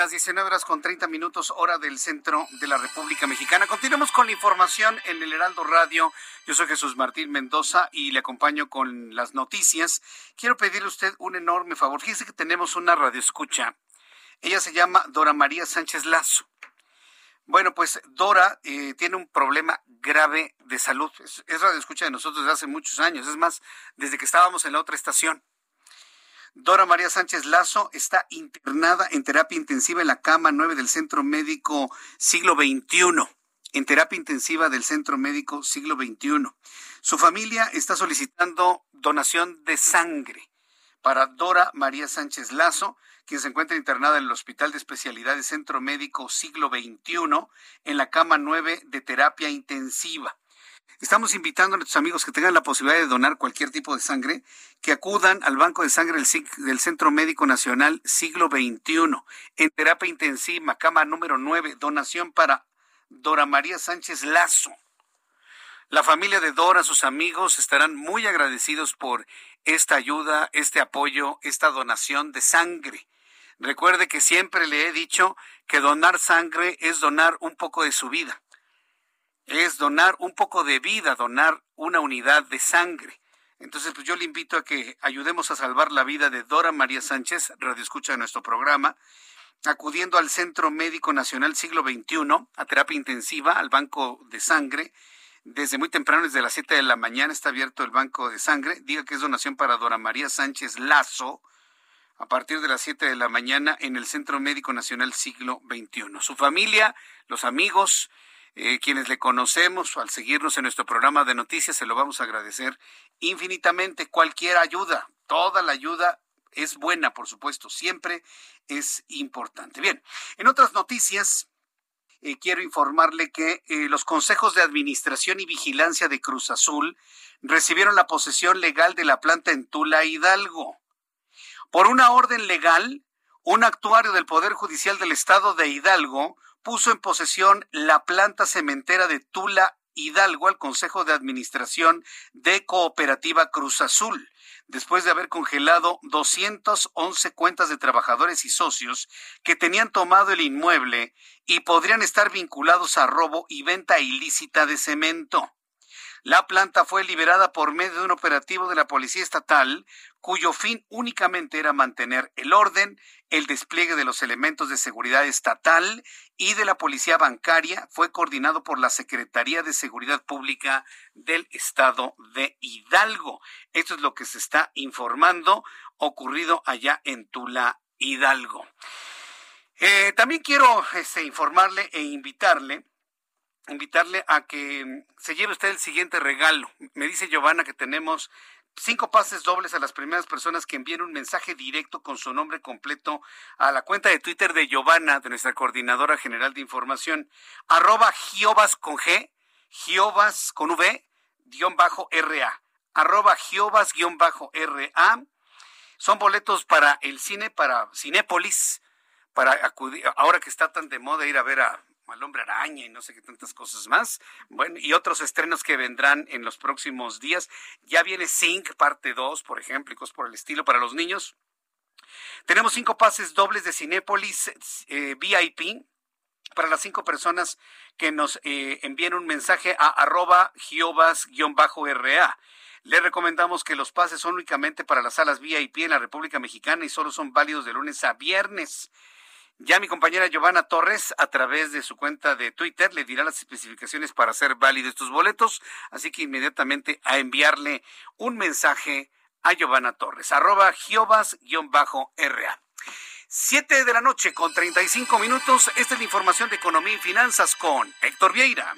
[SPEAKER 3] Las 19 horas con 30 minutos, hora del centro de la República Mexicana. Continuamos con la información en el Heraldo Radio. Yo soy Jesús Martín Mendoza y le acompaño con las noticias. Quiero pedirle a usted un enorme favor. Fíjese que tenemos una radioescucha. Ella se llama Dora María Sánchez Lazo. Bueno, pues Dora eh, tiene un problema grave de salud. Es, es radio escucha de nosotros desde hace muchos años. Es más, desde que estábamos en la otra estación. Dora María Sánchez Lazo está internada en terapia intensiva en la cama 9 del Centro Médico Siglo XXI. En terapia intensiva del Centro Médico Siglo XXI. Su familia está solicitando donación de sangre para Dora María Sánchez Lazo, quien se encuentra internada en el Hospital de Especialidades Centro Médico Siglo XXI en la cama 9 de terapia intensiva. Estamos invitando a nuestros amigos que tengan la posibilidad de donar cualquier tipo de sangre, que acudan al Banco de Sangre del, Centro Médico Nacional Siglo XXI, en terapia intensiva, cama número 9, donación para Dora María Sánchez Lazo. La familia de Dora, sus amigos, estarán muy agradecidos por esta ayuda, este apoyo, esta donación de sangre. Recuerde que siempre le he dicho que donar sangre es donar un poco de su vida es donar un poco de vida, donar una unidad de sangre. Entonces, pues yo le invito a que ayudemos a salvar la vida de Dora María Sánchez, radio escucha de nuestro programa, acudiendo al Centro Médico Nacional Siglo XXI, a terapia intensiva, al banco de sangre. Desde muy temprano, desde las 7 de la mañana, está abierto el banco de sangre. Diga que es donación para Dora María Sánchez Lazo, a partir de las 7 de la mañana en el Centro Médico Nacional Siglo XXI. Su familia, los amigos, eh, quienes le conocemos al seguirnos en nuestro programa de noticias, se lo vamos a agradecer infinitamente. Cualquier ayuda, toda la ayuda es buena, por supuesto, siempre es importante. Bien, en otras noticias, eh, quiero informarle que eh, los consejos de administración y vigilancia de Cruz Azul recibieron la posesión legal de la planta en Tula Hidalgo. Por una orden legal, un actuario del Poder Judicial del Estado de Hidalgo puso en posesión la planta cementera de Tula Hidalgo al Consejo de Administración de Cooperativa Cruz Azul, después de haber congelado 211 cuentas de trabajadores y socios que tenían tomado el inmueble y podrían estar vinculados a robo y venta ilícita de cemento. La planta fue liberada por medio de un operativo de la Policía Estatal cuyo fin únicamente era mantener el orden, el despliegue de los elementos de seguridad estatal y de la Policía Bancaria. Fue coordinado por la Secretaría de Seguridad Pública del Estado de Hidalgo. Esto es lo que se está informando ocurrido allá en Tula, Hidalgo. Eh, también quiero este, informarle e invitarle invitarle a que se lleve usted el siguiente regalo. Me dice Giovanna que tenemos cinco pases dobles a las primeras personas que envíen un mensaje directo con su nombre completo a la cuenta de Twitter de Giovanna, de nuestra coordinadora general de información, arroba Giovas con G, Giovas con V, guion bajo RA, arroba Giovas guion bajo RA. Son boletos para el cine, para Cinépolis, para acudir, ahora que está tan de moda ir a ver a al hombre araña y no sé qué tantas cosas más. Bueno, y otros estrenos que vendrán en los próximos días. Ya viene Sync parte 2, por ejemplo, y cosas por el estilo para los niños. Tenemos cinco pases dobles de Cinépolis eh, VIP para las cinco personas que nos eh, envíen un mensaje a arroba giovas-ra. Le recomendamos que los pases son únicamente para las salas VIP en la República Mexicana y solo son válidos de lunes a viernes. Ya mi compañera Giovanna Torres, a través de su cuenta de Twitter, le dirá las especificaciones para hacer válidos estos boletos, así que inmediatamente a enviarle un mensaje a Giovanna Torres, arroba giovas-ra. Siete de la noche con 35 minutos. Esta es la información de economía y finanzas con Héctor Vieira.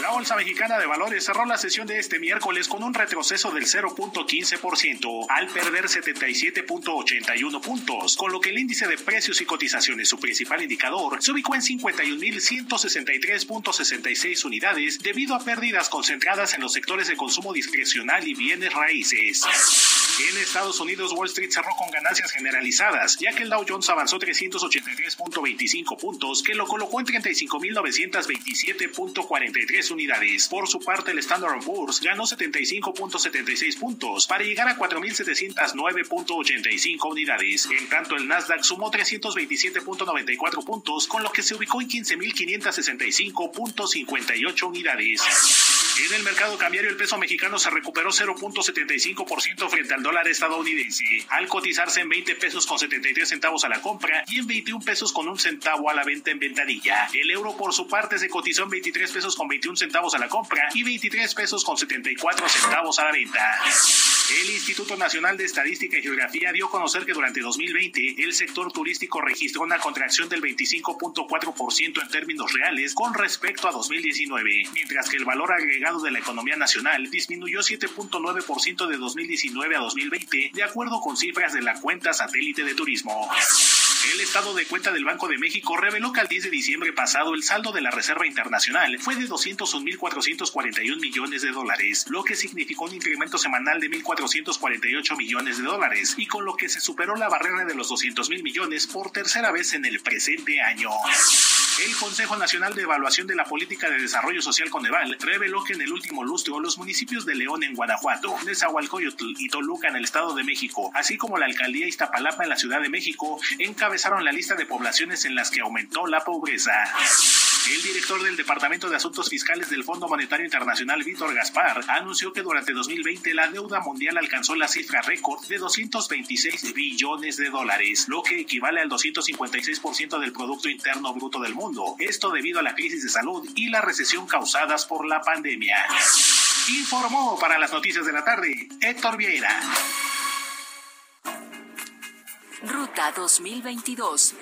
[SPEAKER 14] La Bolsa Mexicana de Valores cerró la sesión de este miércoles con un retroceso del 0.15% al perder 77.81 puntos, con lo que el índice de precios y cotizaciones, su principal indicador, se ubicó en 51.163.66 unidades debido a pérdidas concentradas en los sectores de consumo discrecional y bienes raíces. En Estados Unidos, Wall Street cerró con ganancias generalizadas, ya que el Dow Jones avanzó 383.25 puntos, que lo colocó en 35.927.43 unidades. Por su parte, el Standard Poor's ganó 75.76 puntos para llegar a 4.709.85 unidades. En tanto, el Nasdaq sumó 327.94 puntos, con lo que se ubicó en 15.565.58 unidades. En el mercado cambiario el peso mexicano se recuperó 0.75% frente al dólar estadounidense, al cotizarse en 20 pesos con 73 centavos a la compra y en 21 pesos con un centavo a la venta en ventanilla. El euro por su parte se cotizó en 23 pesos con 21 centavos a la compra y 23 pesos con 74 centavos a la venta. El Instituto Nacional de Estadística y Geografía dio a conocer que durante 2020 el sector turístico registró una contracción del 25.4% en términos reales con respecto a 2019, mientras que el valor agregado de la economía nacional disminuyó 7.9% de 2019 a 2020, de acuerdo con cifras de la cuenta satélite de turismo. El estado de cuenta del Banco de México reveló que al 10 de diciembre pasado el saldo de la Reserva Internacional fue de 201.441 millones de dólares, lo que significó un incremento semanal de 1.448 millones de dólares y con lo que se superó la barrera de los 200 mil millones por tercera vez en el presente año. El Consejo Nacional de Evaluación de la Política de Desarrollo Social Coneval reveló que en el último lustro los municipios de León en Guanajuato, Nezahualcóyotl y Toluca en el Estado de México, así como la alcaldía Iztapalapa en la Ciudad de México, encabezaron la lista de poblaciones en las que aumentó la pobreza. El director del Departamento de Asuntos Fiscales del Fondo Monetario Internacional, Víctor Gaspar, anunció que durante 2020 la deuda mundial alcanzó la cifra récord de 226 billones de dólares, lo que equivale al 256% del Producto Interno Bruto del mundo. Esto debido a la crisis de salud y la recesión causadas por la pandemia. Informó para las noticias de la tarde Héctor Vieira.
[SPEAKER 15] Ruta 2022.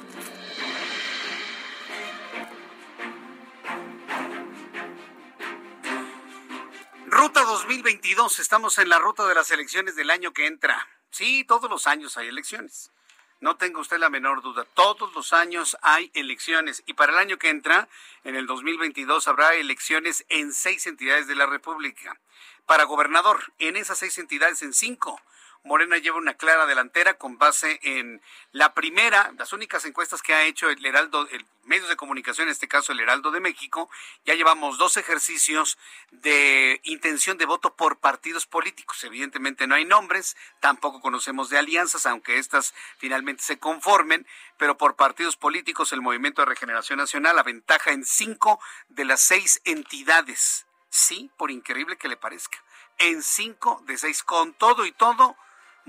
[SPEAKER 3] Ruta 2022, estamos en la ruta de las elecciones del año que entra. Sí, todos los años hay elecciones. No tenga usted la menor duda, todos los años hay elecciones y para el año que entra, en el 2022, habrá elecciones en seis entidades de la República. Para gobernador, en esas seis entidades, en cinco, Morena lleva una clara delantera con base en la primera, las únicas encuestas que ha hecho el Heraldo, el medios de comunicación, en este caso el Heraldo de México, ya llevamos dos ejercicios de intención de voto por partidos políticos. Evidentemente no hay nombres, tampoco conocemos de alianzas, aunque estas finalmente se conformen, pero por partidos políticos el Movimiento de Regeneración Nacional aventaja en cinco de las seis entidades. Sí, por increíble que le parezca. En cinco de seis, con todo y todo,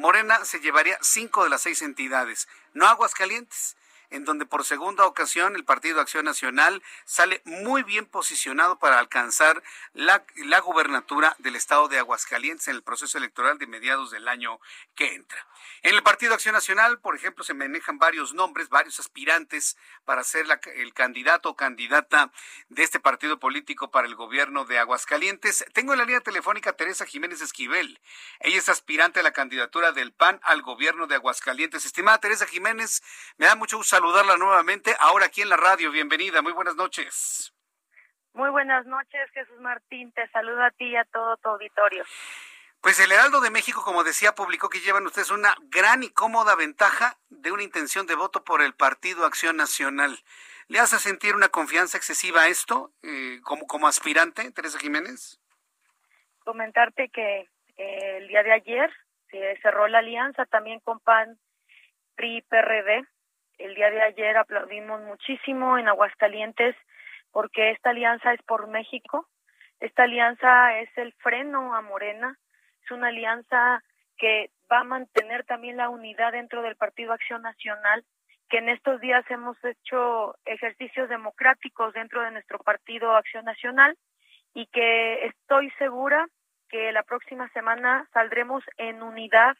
[SPEAKER 3] Morena se llevaría cinco de las seis entidades, no Aguascalientes en donde por segunda ocasión el Partido Acción Nacional sale muy bien posicionado para alcanzar la, la gubernatura del estado de Aguascalientes en el proceso electoral de mediados del año que entra. En el Partido Acción Nacional, por ejemplo, se manejan varios nombres, varios aspirantes para ser el candidato o candidata de este partido político para el gobierno de Aguascalientes. Tengo en la línea telefónica Teresa Jiménez Esquivel. Ella es aspirante a la candidatura del PAN al gobierno de Aguascalientes. Estimada Teresa Jiménez, me da mucho gusto saludarla nuevamente ahora aquí en la radio. Bienvenida, muy buenas noches.
[SPEAKER 16] Muy buenas noches, Jesús Martín. Te saludo a ti y a todo tu auditorio.
[SPEAKER 3] Pues el Heraldo de México, como decía, publicó que llevan ustedes una gran y cómoda ventaja de una intención de voto por el Partido Acción Nacional. ¿Le hace sentir una confianza excesiva a esto eh, como, como aspirante, Teresa Jiménez?
[SPEAKER 16] Comentarte que eh, el día de ayer se cerró la alianza también con PAN, PRI, PRD el día de ayer aplaudimos muchísimo en Aguascalientes porque esta alianza es por México. Esta alianza es el freno a Morena. Es una alianza que va a mantener también la unidad dentro del Partido Acción Nacional, que en estos días hemos hecho ejercicios democráticos dentro de nuestro Partido Acción Nacional y que estoy segura que la próxima semana saldremos en unidad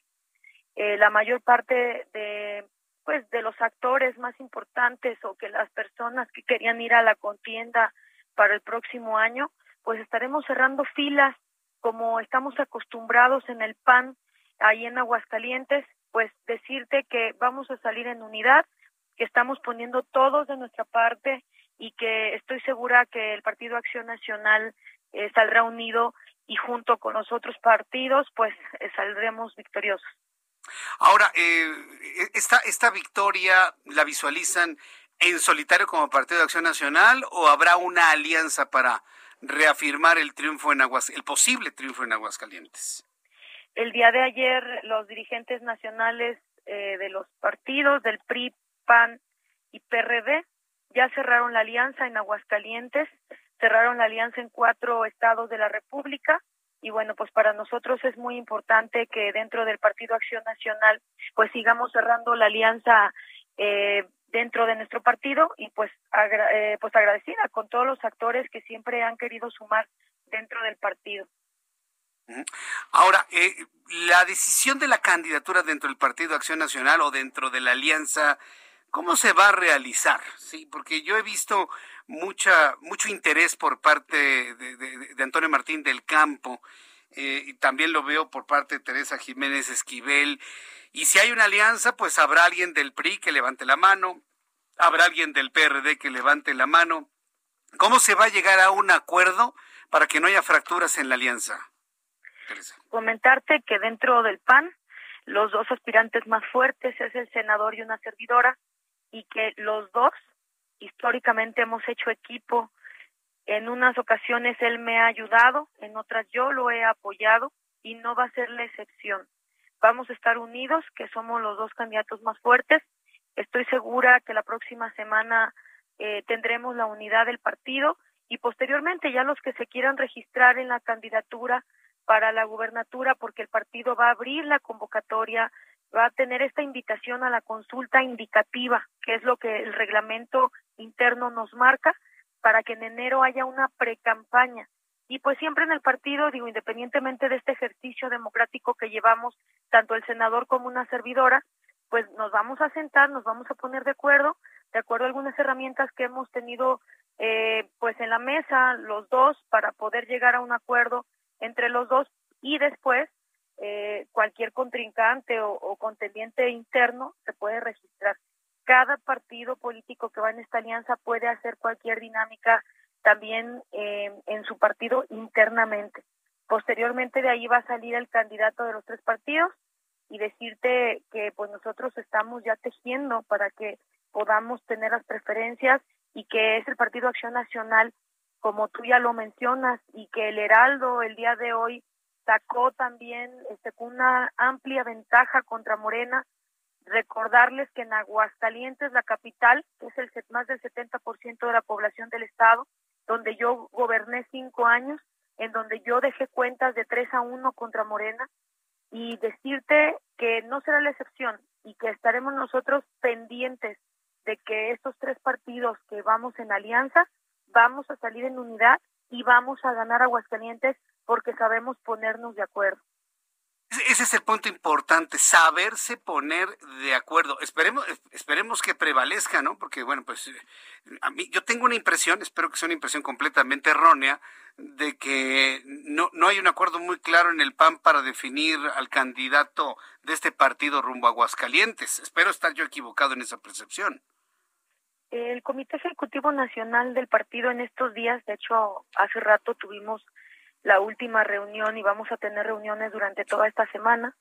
[SPEAKER 16] eh, la mayor parte de pues de los actores más importantes o que las personas que querían ir a la contienda para el próximo año, pues estaremos cerrando filas como estamos acostumbrados en el PAN ahí en Aguascalientes, pues decirte que vamos a salir en unidad, que estamos poniendo todos de nuestra parte y que estoy segura que el Partido Acción Nacional eh, saldrá unido y junto con los otros partidos, pues eh, saldremos victoriosos.
[SPEAKER 3] Ahora, eh, esta, esta victoria la visualizan en solitario como Partido de Acción Nacional o habrá una alianza para reafirmar el triunfo en Aguas, el posible triunfo en Aguascalientes?
[SPEAKER 16] El día de ayer los dirigentes nacionales eh, de los partidos del PRI, PAN y PRD ya cerraron la alianza en Aguascalientes. cerraron la alianza en cuatro estados de la República y bueno, pues para nosotros es muy importante que dentro del Partido Acción Nacional pues sigamos cerrando la alianza eh, dentro de nuestro partido y pues, eh, pues agradecida con todos los actores que siempre han querido sumar dentro del partido.
[SPEAKER 3] Ahora, eh, la decisión de la candidatura dentro del Partido Acción Nacional o dentro de la alianza, ¿cómo se va a realizar? Sí, porque yo he visto mucha mucho interés por parte de, Antonio Martín del Campo eh, y también lo veo por parte de Teresa Jiménez Esquivel. Y si hay una alianza, pues habrá alguien del PRI que levante la mano, habrá alguien del PRD que levante la mano. ¿Cómo se va a llegar a un acuerdo para que no haya fracturas en la alianza?
[SPEAKER 16] Comentarte que dentro del PAN los dos aspirantes más fuertes es el senador y una servidora y que los dos históricamente hemos hecho equipo. En unas ocasiones él me ha ayudado, en otras yo lo he apoyado y no va a ser la excepción. Vamos a estar unidos, que somos los dos candidatos más fuertes. Estoy segura que la próxima semana eh, tendremos la unidad del partido y posteriormente ya los que se quieran registrar en la candidatura para la gubernatura porque el partido va a abrir la convocatoria, va a tener esta invitación a la consulta indicativa, que es lo que el reglamento interno nos marca, para que en enero haya una precampaña. Y pues siempre en el partido, digo, independientemente de este ejercicio democrático que llevamos tanto el senador como una servidora, pues nos vamos a sentar, nos vamos a poner de acuerdo, de acuerdo a algunas herramientas que hemos tenido eh, pues en la mesa los dos para poder llegar a un acuerdo entre los dos y después eh, cualquier contrincante o, contendiente interno se puede registrar. Cada partido político que va en esta alianza puede hacer cualquier dinámica también eh, en su partido internamente. Posteriormente de ahí va a salir el candidato de los tres partidos y decirte que pues nosotros estamos ya tejiendo para que podamos tener las preferencias y que es el Partido Acción Nacional como tú ya lo mencionas, y que el Heraldo el día de hoy sacó también este, una amplia ventaja contra Morena. Recordarles que en Aguascalientes, la capital, que es el más del 70% de la población del estado, donde yo goberné cinco años, en donde yo dejé cuentas de 3 a 1 contra Morena, y decirte que no será la excepción y que estaremos nosotros pendientes de que estos tres partidos que vamos en alianza vamos a salir en unidad y vamos a ganar Aguascalientes porque sabemos ponernos de acuerdo.
[SPEAKER 3] Ese es el punto importante, saberse poner de acuerdo. Esperemos, esperemos que prevalezca, ¿no? Porque, bueno, pues a mí, yo tengo una impresión, espero que sea una impresión completamente errónea, de que no, no hay un acuerdo muy claro en el PAN para definir al candidato de este partido rumbo a Aguascalientes. Espero estar yo equivocado en esa percepción.
[SPEAKER 16] El Comité Ejecutivo Nacional del partido en estos días, de hecho, hace rato tuvimos la última reunión y vamos a tener reuniones durante toda esta semana,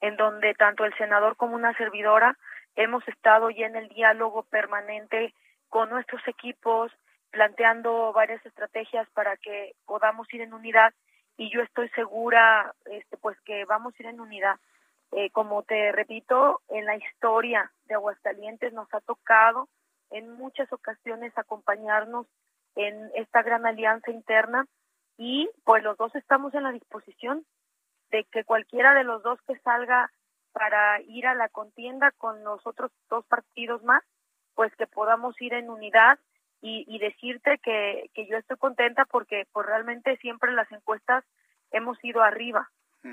[SPEAKER 16] en donde tanto el senador como una servidora hemos estado ya en el diálogo permanente con nuestros equipos, planteando varias estrategias para que podamos ir en unidad y yo estoy segura este pues que vamos a ir en unidad. Eh, como te repito, en la historia de Aguascalientes nos ha tocado en muchas ocasiones acompañarnos en esta gran alianza interna y pues los dos estamos en la disposición de que cualquiera de los dos que salga para ir a la contienda con los otros dos partidos más, pues que podamos ir en unidad y, decirte que, que yo estoy contenta porque pues realmente siempre en las encuestas hemos ido arriba,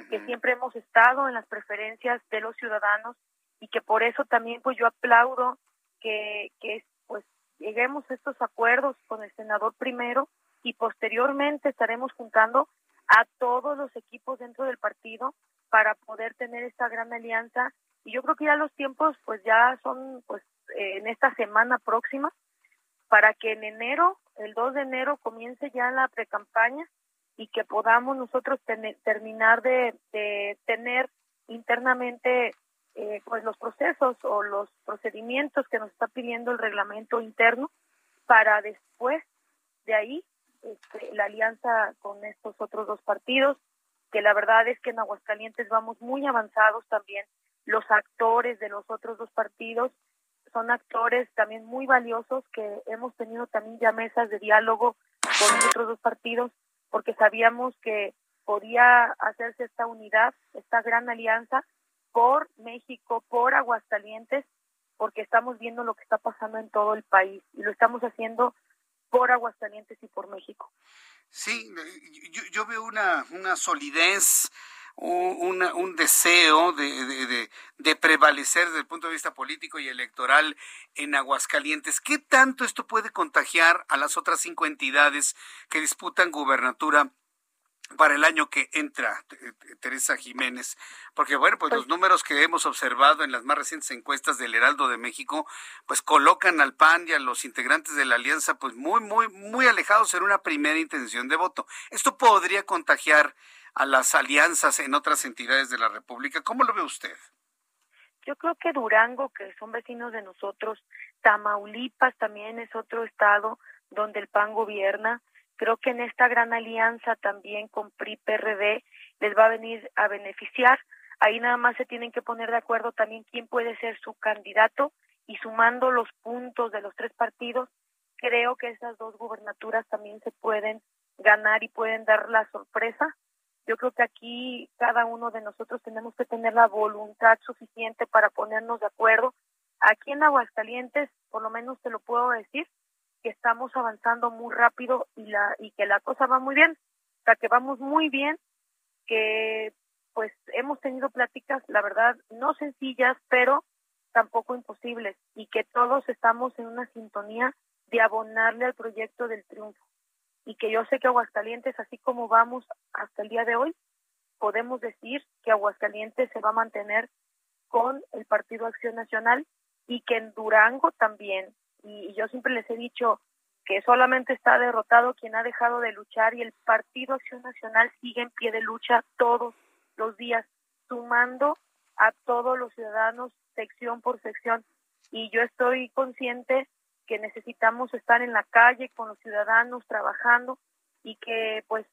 [SPEAKER 16] que siempre hemos estado en las preferencias de los ciudadanos y que por eso también pues yo aplaudo que, que pues lleguemos a estos acuerdos con el senador primero y posteriormente estaremos juntando a todos los equipos dentro del partido para poder tener esta gran alianza. Y yo creo que ya los tiempos pues ya son pues en esta semana próxima para que en enero, el 2 de enero comience ya la precampaña y que podamos nosotros terminar de, de tener internamente eh, pues los procesos o los procedimientos que nos está pidiendo el reglamento interno para después de ahí este, la alianza con estos otros dos partidos, que la verdad es que en Aguascalientes vamos muy avanzados también. Los actores de los otros dos partidos son actores también muy valiosos que hemos tenido también ya mesas de diálogo con los otros dos partidos porque sabíamos que podía hacerse esta unidad, esta gran alianza por México, por Aguascalientes, porque estamos viendo lo que está pasando en todo el país y lo estamos haciendo por Aguascalientes y por México.
[SPEAKER 3] Sí, yo, yo veo una, una solidez, un, un deseo de, de, de, prevalecer desde el punto de vista político y electoral en Aguascalientes. ¿Qué tanto esto puede contagiar a las otras cinco entidades que disputan gubernatura para el año que entra, Teresa Jiménez, porque bueno, pues, los números que hemos observado en las más recientes encuestas del Heraldo de México, pues colocan al PAN y a los integrantes de la alianza pues muy, muy, muy alejados en una primera intención de voto. Esto podría contagiar a las alianzas en otras entidades de la República. ¿Cómo lo ve usted?
[SPEAKER 16] Yo creo que Durango, que son vecinos de nosotros, Tamaulipas también es otro estado donde el PAN gobierna. Creo que en esta gran alianza también con PRI-PRD les va a venir a beneficiar. Ahí nada más se tienen que poner de acuerdo también quién puede ser su candidato y sumando los puntos de los tres partidos, creo que esas dos gubernaturas también se pueden ganar y pueden dar la sorpresa yo creo que aquí cada uno de nosotros tenemos que tener la voluntad suficiente para ponernos de acuerdo. Aquí en Aguascalientes, por lo menos te lo puedo decir, que estamos avanzando muy rápido y la y que la cosa va muy bien, o sea, que vamos muy bien, que pues hemos tenido pláticas, la verdad, no sencillas, pero tampoco imposibles y que todos estamos en una sintonía de abonarle al proyecto del triunfo y que yo sé que Aguascalientes, así como vamos hasta el día de hoy, podemos decir que Aguascalientes se va a mantener con el Partido Acción Nacional y que en Durango también. Y, yo siempre les he dicho que solamente está derrotado quien ha dejado de luchar y el Partido Acción Nacional sigue en pie de lucha todos los días, sumando a todos los ciudadanos sección por sección. Y yo estoy consciente que necesitamos estar en la calle con los ciudadanos trabajando y que pues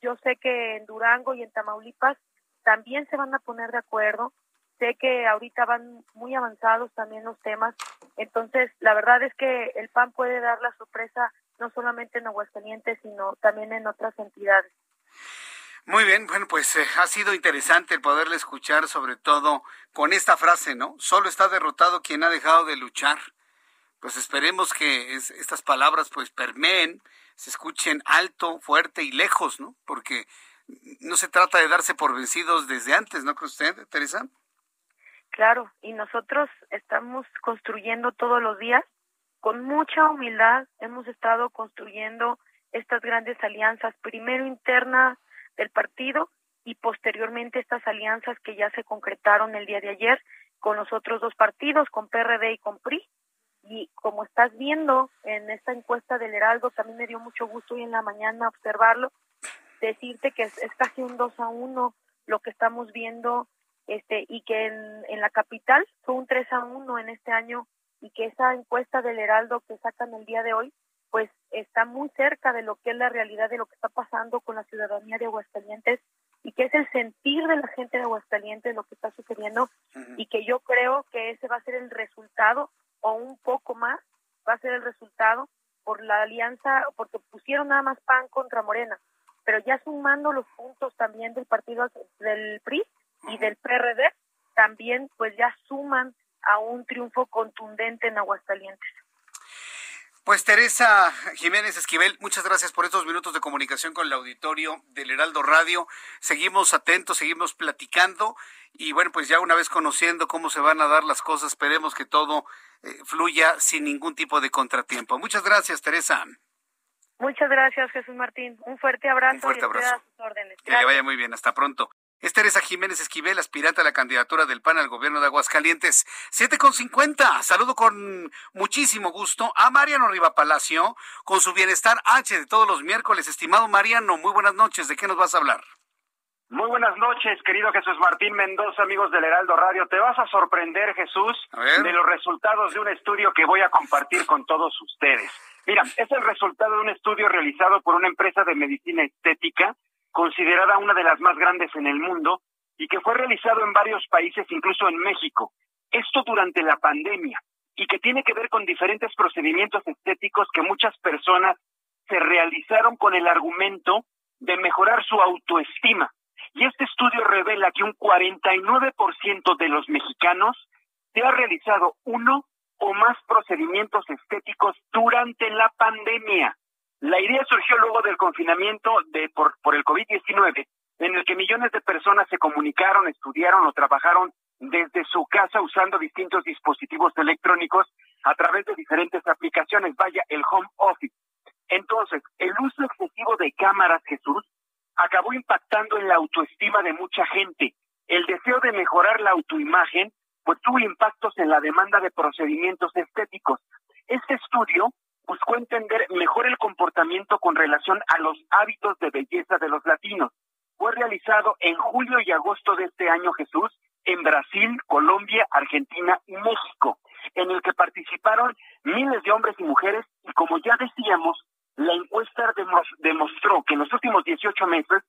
[SPEAKER 16] yo sé que en Durango y en Tamaulipas también se van a poner de acuerdo. Sé que ahorita van muy avanzados también los temas. Entonces, la verdad es que el PAN puede dar la sorpresa no solamente en Aguascalientes, sino también en otras entidades.
[SPEAKER 3] Muy bien, bueno, pues eh, ha sido interesante el poderle escuchar, sobre todo con esta frase, ¿no? Solo está derrotado quien ha dejado de luchar pues esperemos que estas palabras pues permeen, se escuchen alto, fuerte y lejos, ¿no? Porque no se trata de darse por vencidos desde antes, ¿no cree usted, Teresa?
[SPEAKER 16] Claro, y nosotros estamos construyendo todos los días. Con mucha humildad, hemos estado construyendo estas grandes alianzas, primero internas del partido y posteriormente estas alianzas que ya se concretaron el día de ayer con los otros dos partidos, con PRD y con PRI, y como estás viendo en esta encuesta del Heraldo, también me dio mucho gusto hoy en la mañana observarlo, decirte que es, casi un 2 a 1 lo que estamos viendo este y que en, en la capital fue un 3 a 1 en este año y que esa encuesta del Heraldo que sacan el día de hoy pues está muy cerca de lo que es la realidad de lo que está pasando con la ciudadanía de Aguascalientes y que es el sentir de la gente de Aguascalientes lo que está sucediendo y que yo creo que ese va a ser el resultado o un poco más va a ser el resultado por la alianza, porque pusieron nada más PAN contra Morena, pero ya sumando los puntos también del partido del PRI y del PRD, también pues ya suman a un triunfo contundente en Aguascalientes.
[SPEAKER 3] Pues Teresa Jiménez Esquivel, muchas gracias por estos minutos de comunicación con el auditorio del Heraldo Radio. Seguimos atentos, seguimos platicando y bueno, pues ya una vez conociendo cómo se van a dar las cosas, esperemos que todo eh, fluya sin ningún tipo de contratiempo. Muchas gracias, Teresa.
[SPEAKER 16] Muchas gracias, Jesús Martín. Un fuerte abrazo.
[SPEAKER 3] Un fuerte abrazo. Que le vaya muy bien. Hasta pronto. Es Teresa Jiménez Esquivel, aspirante a la candidatura del PAN al gobierno de Aguascalientes. Siete con cincuenta. Saludo con muchísimo gusto a Mariano Riva Palacio con su Bienestar H de todos los miércoles. Estimado Mariano, muy buenas noches. ¿De qué nos vas a hablar?
[SPEAKER 17] Muy buenas noches, querido Jesús Martín Mendoza, amigos del Heraldo Radio. Te vas a sorprender, Jesús, de los resultados de un estudio que voy a compartir con todos ustedes. Mira, es el resultado de un estudio realizado por una empresa de medicina estética considerada una de las más grandes en el mundo y que fue realizado en varios países, incluso en México. Esto durante la pandemia y que tiene que ver con diferentes procedimientos estéticos que muchas personas se realizaron con el argumento de mejorar su autoestima. Y este estudio revela que un 49% de los mexicanos se ha realizado uno o más procedimientos estéticos durante la pandemia. La idea surgió luego del confinamiento de por, el COVID-19, en el que millones de personas se comunicaron, estudiaron o trabajaron desde su casa usando distintos dispositivos electrónicos a través de diferentes aplicaciones, vaya, el home office. Entonces, el uso excesivo de cámaras, Jesús, acabó impactando en la autoestima de mucha gente. El deseo de mejorar la autoimagen, pues tuvo impactos en la demanda de procedimientos estéticos. Este estudio buscó entender mejor el comportamiento con relación a los hábitos de belleza de los latinos. Fue realizado en julio y agosto de este año, Jesús, en Brasil, Colombia, Argentina y México, en el que participaron miles de hombres y mujeres y como ya decíamos, la encuesta demostró que en los últimos 18 meses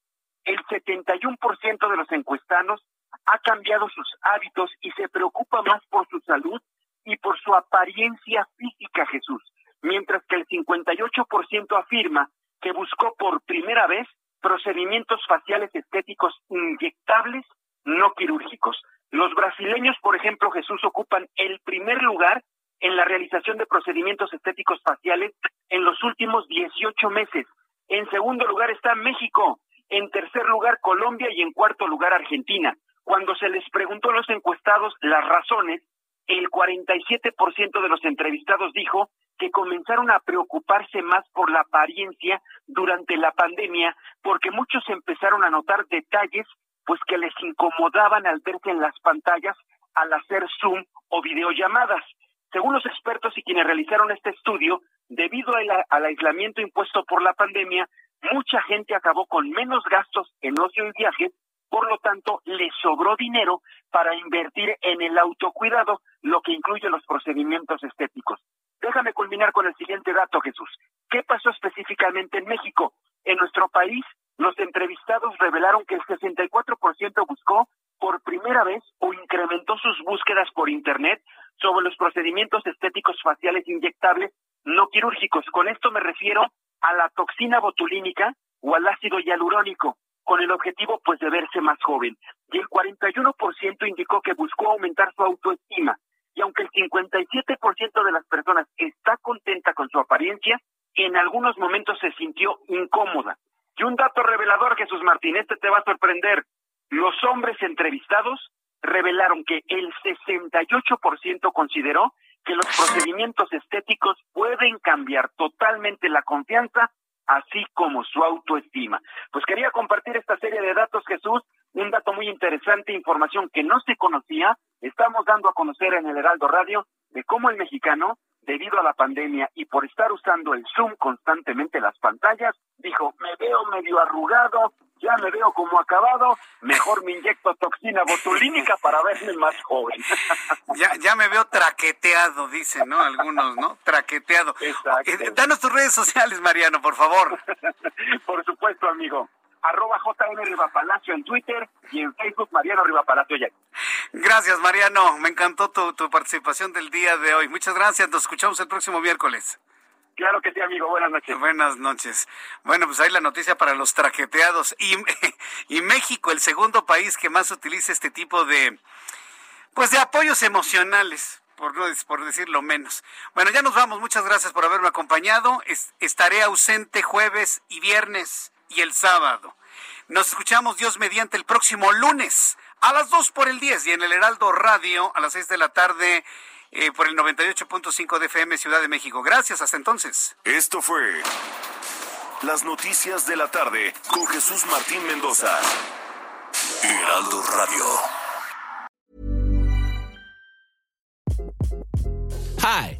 [SPEAKER 17] el 71% de los encuestados ha cambiado sus hábitos y se preocupa más por su salud y por su apariencia física, Jesús, mientras que el 58% afirma que buscó por primera vez procedimientos faciales estéticos inyectables no quirúrgicos. Los brasileños, por ejemplo, Jesús, ocupan el primer lugar en la realización de procedimientos estéticos faciales en los últimos 18 meses. En segundo lugar está México, en tercer lugar Colombia y en cuarto lugar Argentina. Cuando se les preguntó a los encuestados las razones, el 47% de los entrevistados dijo que comenzaron a preocuparse más por la apariencia durante la pandemia porque muchos empezaron a notar detalles pues que les incomodaban al verse en las pantallas al hacer Zoom o videollamadas. Según los expertos y quienes realizaron este estudio, debido al aislamiento impuesto por la pandemia, mucha gente acabó con menos gastos en ocio y viajes, por lo tanto, le sobró dinero para invertir en el autocuidado, lo que incluye los procedimientos estéticos. Déjame culminar con el siguiente dato, Jesús. ¿Qué pasó específicamente en México? En nuestro país, los entrevistados revelaron que el 64% buscó por primera vez o incrementó sus búsquedas por Internet sobre los procedimientos estéticos faciales inyectables no quirúrgicos. Con esto me refiero a la toxina botulínica o al ácido hialurónico, con el objetivo pues de verse más joven. Y el 41% indicó que buscó aumentar su autoestima. Y aunque el 57% de las personas está contenta con su apariencia, en algunos momentos se sintió incómoda. Y un dato revelador, Jesús Martín, este te va a sorprender. Los hombres entrevistados revelaron que el 68% consideró que los procedimientos estéticos pueden cambiar totalmente la confianza, así como su autoestima. Pues quería compartir esta serie de datos, Jesús, un dato muy interesante, información que no se conocía, estamos dando a conocer en el Heraldo Radio de cómo el mexicano debido a la pandemia y por estar usando el Zoom constantemente las pantallas, dijo, me veo medio arrugado, ya me veo como acabado, mejor me inyecto toxina botulínica para verme más joven.
[SPEAKER 3] ya, ya me veo traqueteado, dicen, ¿no? Algunos, ¿no? Traqueteado. Exacto. Eh, danos tus redes sociales, Mariano, por favor.
[SPEAKER 17] por supuesto, amigo arroba JN Rivapalacio en Twitter y en Facebook Mariano Rivapalacio ya.
[SPEAKER 3] Gracias, Mariano. Me encantó tu, tu participación del día de hoy. Muchas gracias. Nos escuchamos el próximo miércoles.
[SPEAKER 17] Claro que sí, amigo. Buenas noches.
[SPEAKER 3] Buenas noches. Bueno, pues ahí la noticia para los traqueteados. Y, y México, el segundo país que más utiliza este tipo de, pues de apoyos emocionales. Por, no, por decirlo menos. Bueno, ya nos vamos. Muchas gracias por haberme acompañado. estaré ausente jueves y viernes y el sábado. Nos escuchamos Dios mediante el próximo lunes a las 2 por el 10 y en el Heraldo Radio a las 6 de la tarde eh, por el 98.5 de FM Ciudad de México. Gracias, hasta entonces.
[SPEAKER 2] Esto fue las noticias de la tarde con Jesús Martín Mendoza. Heraldo Radio.
[SPEAKER 18] Hi,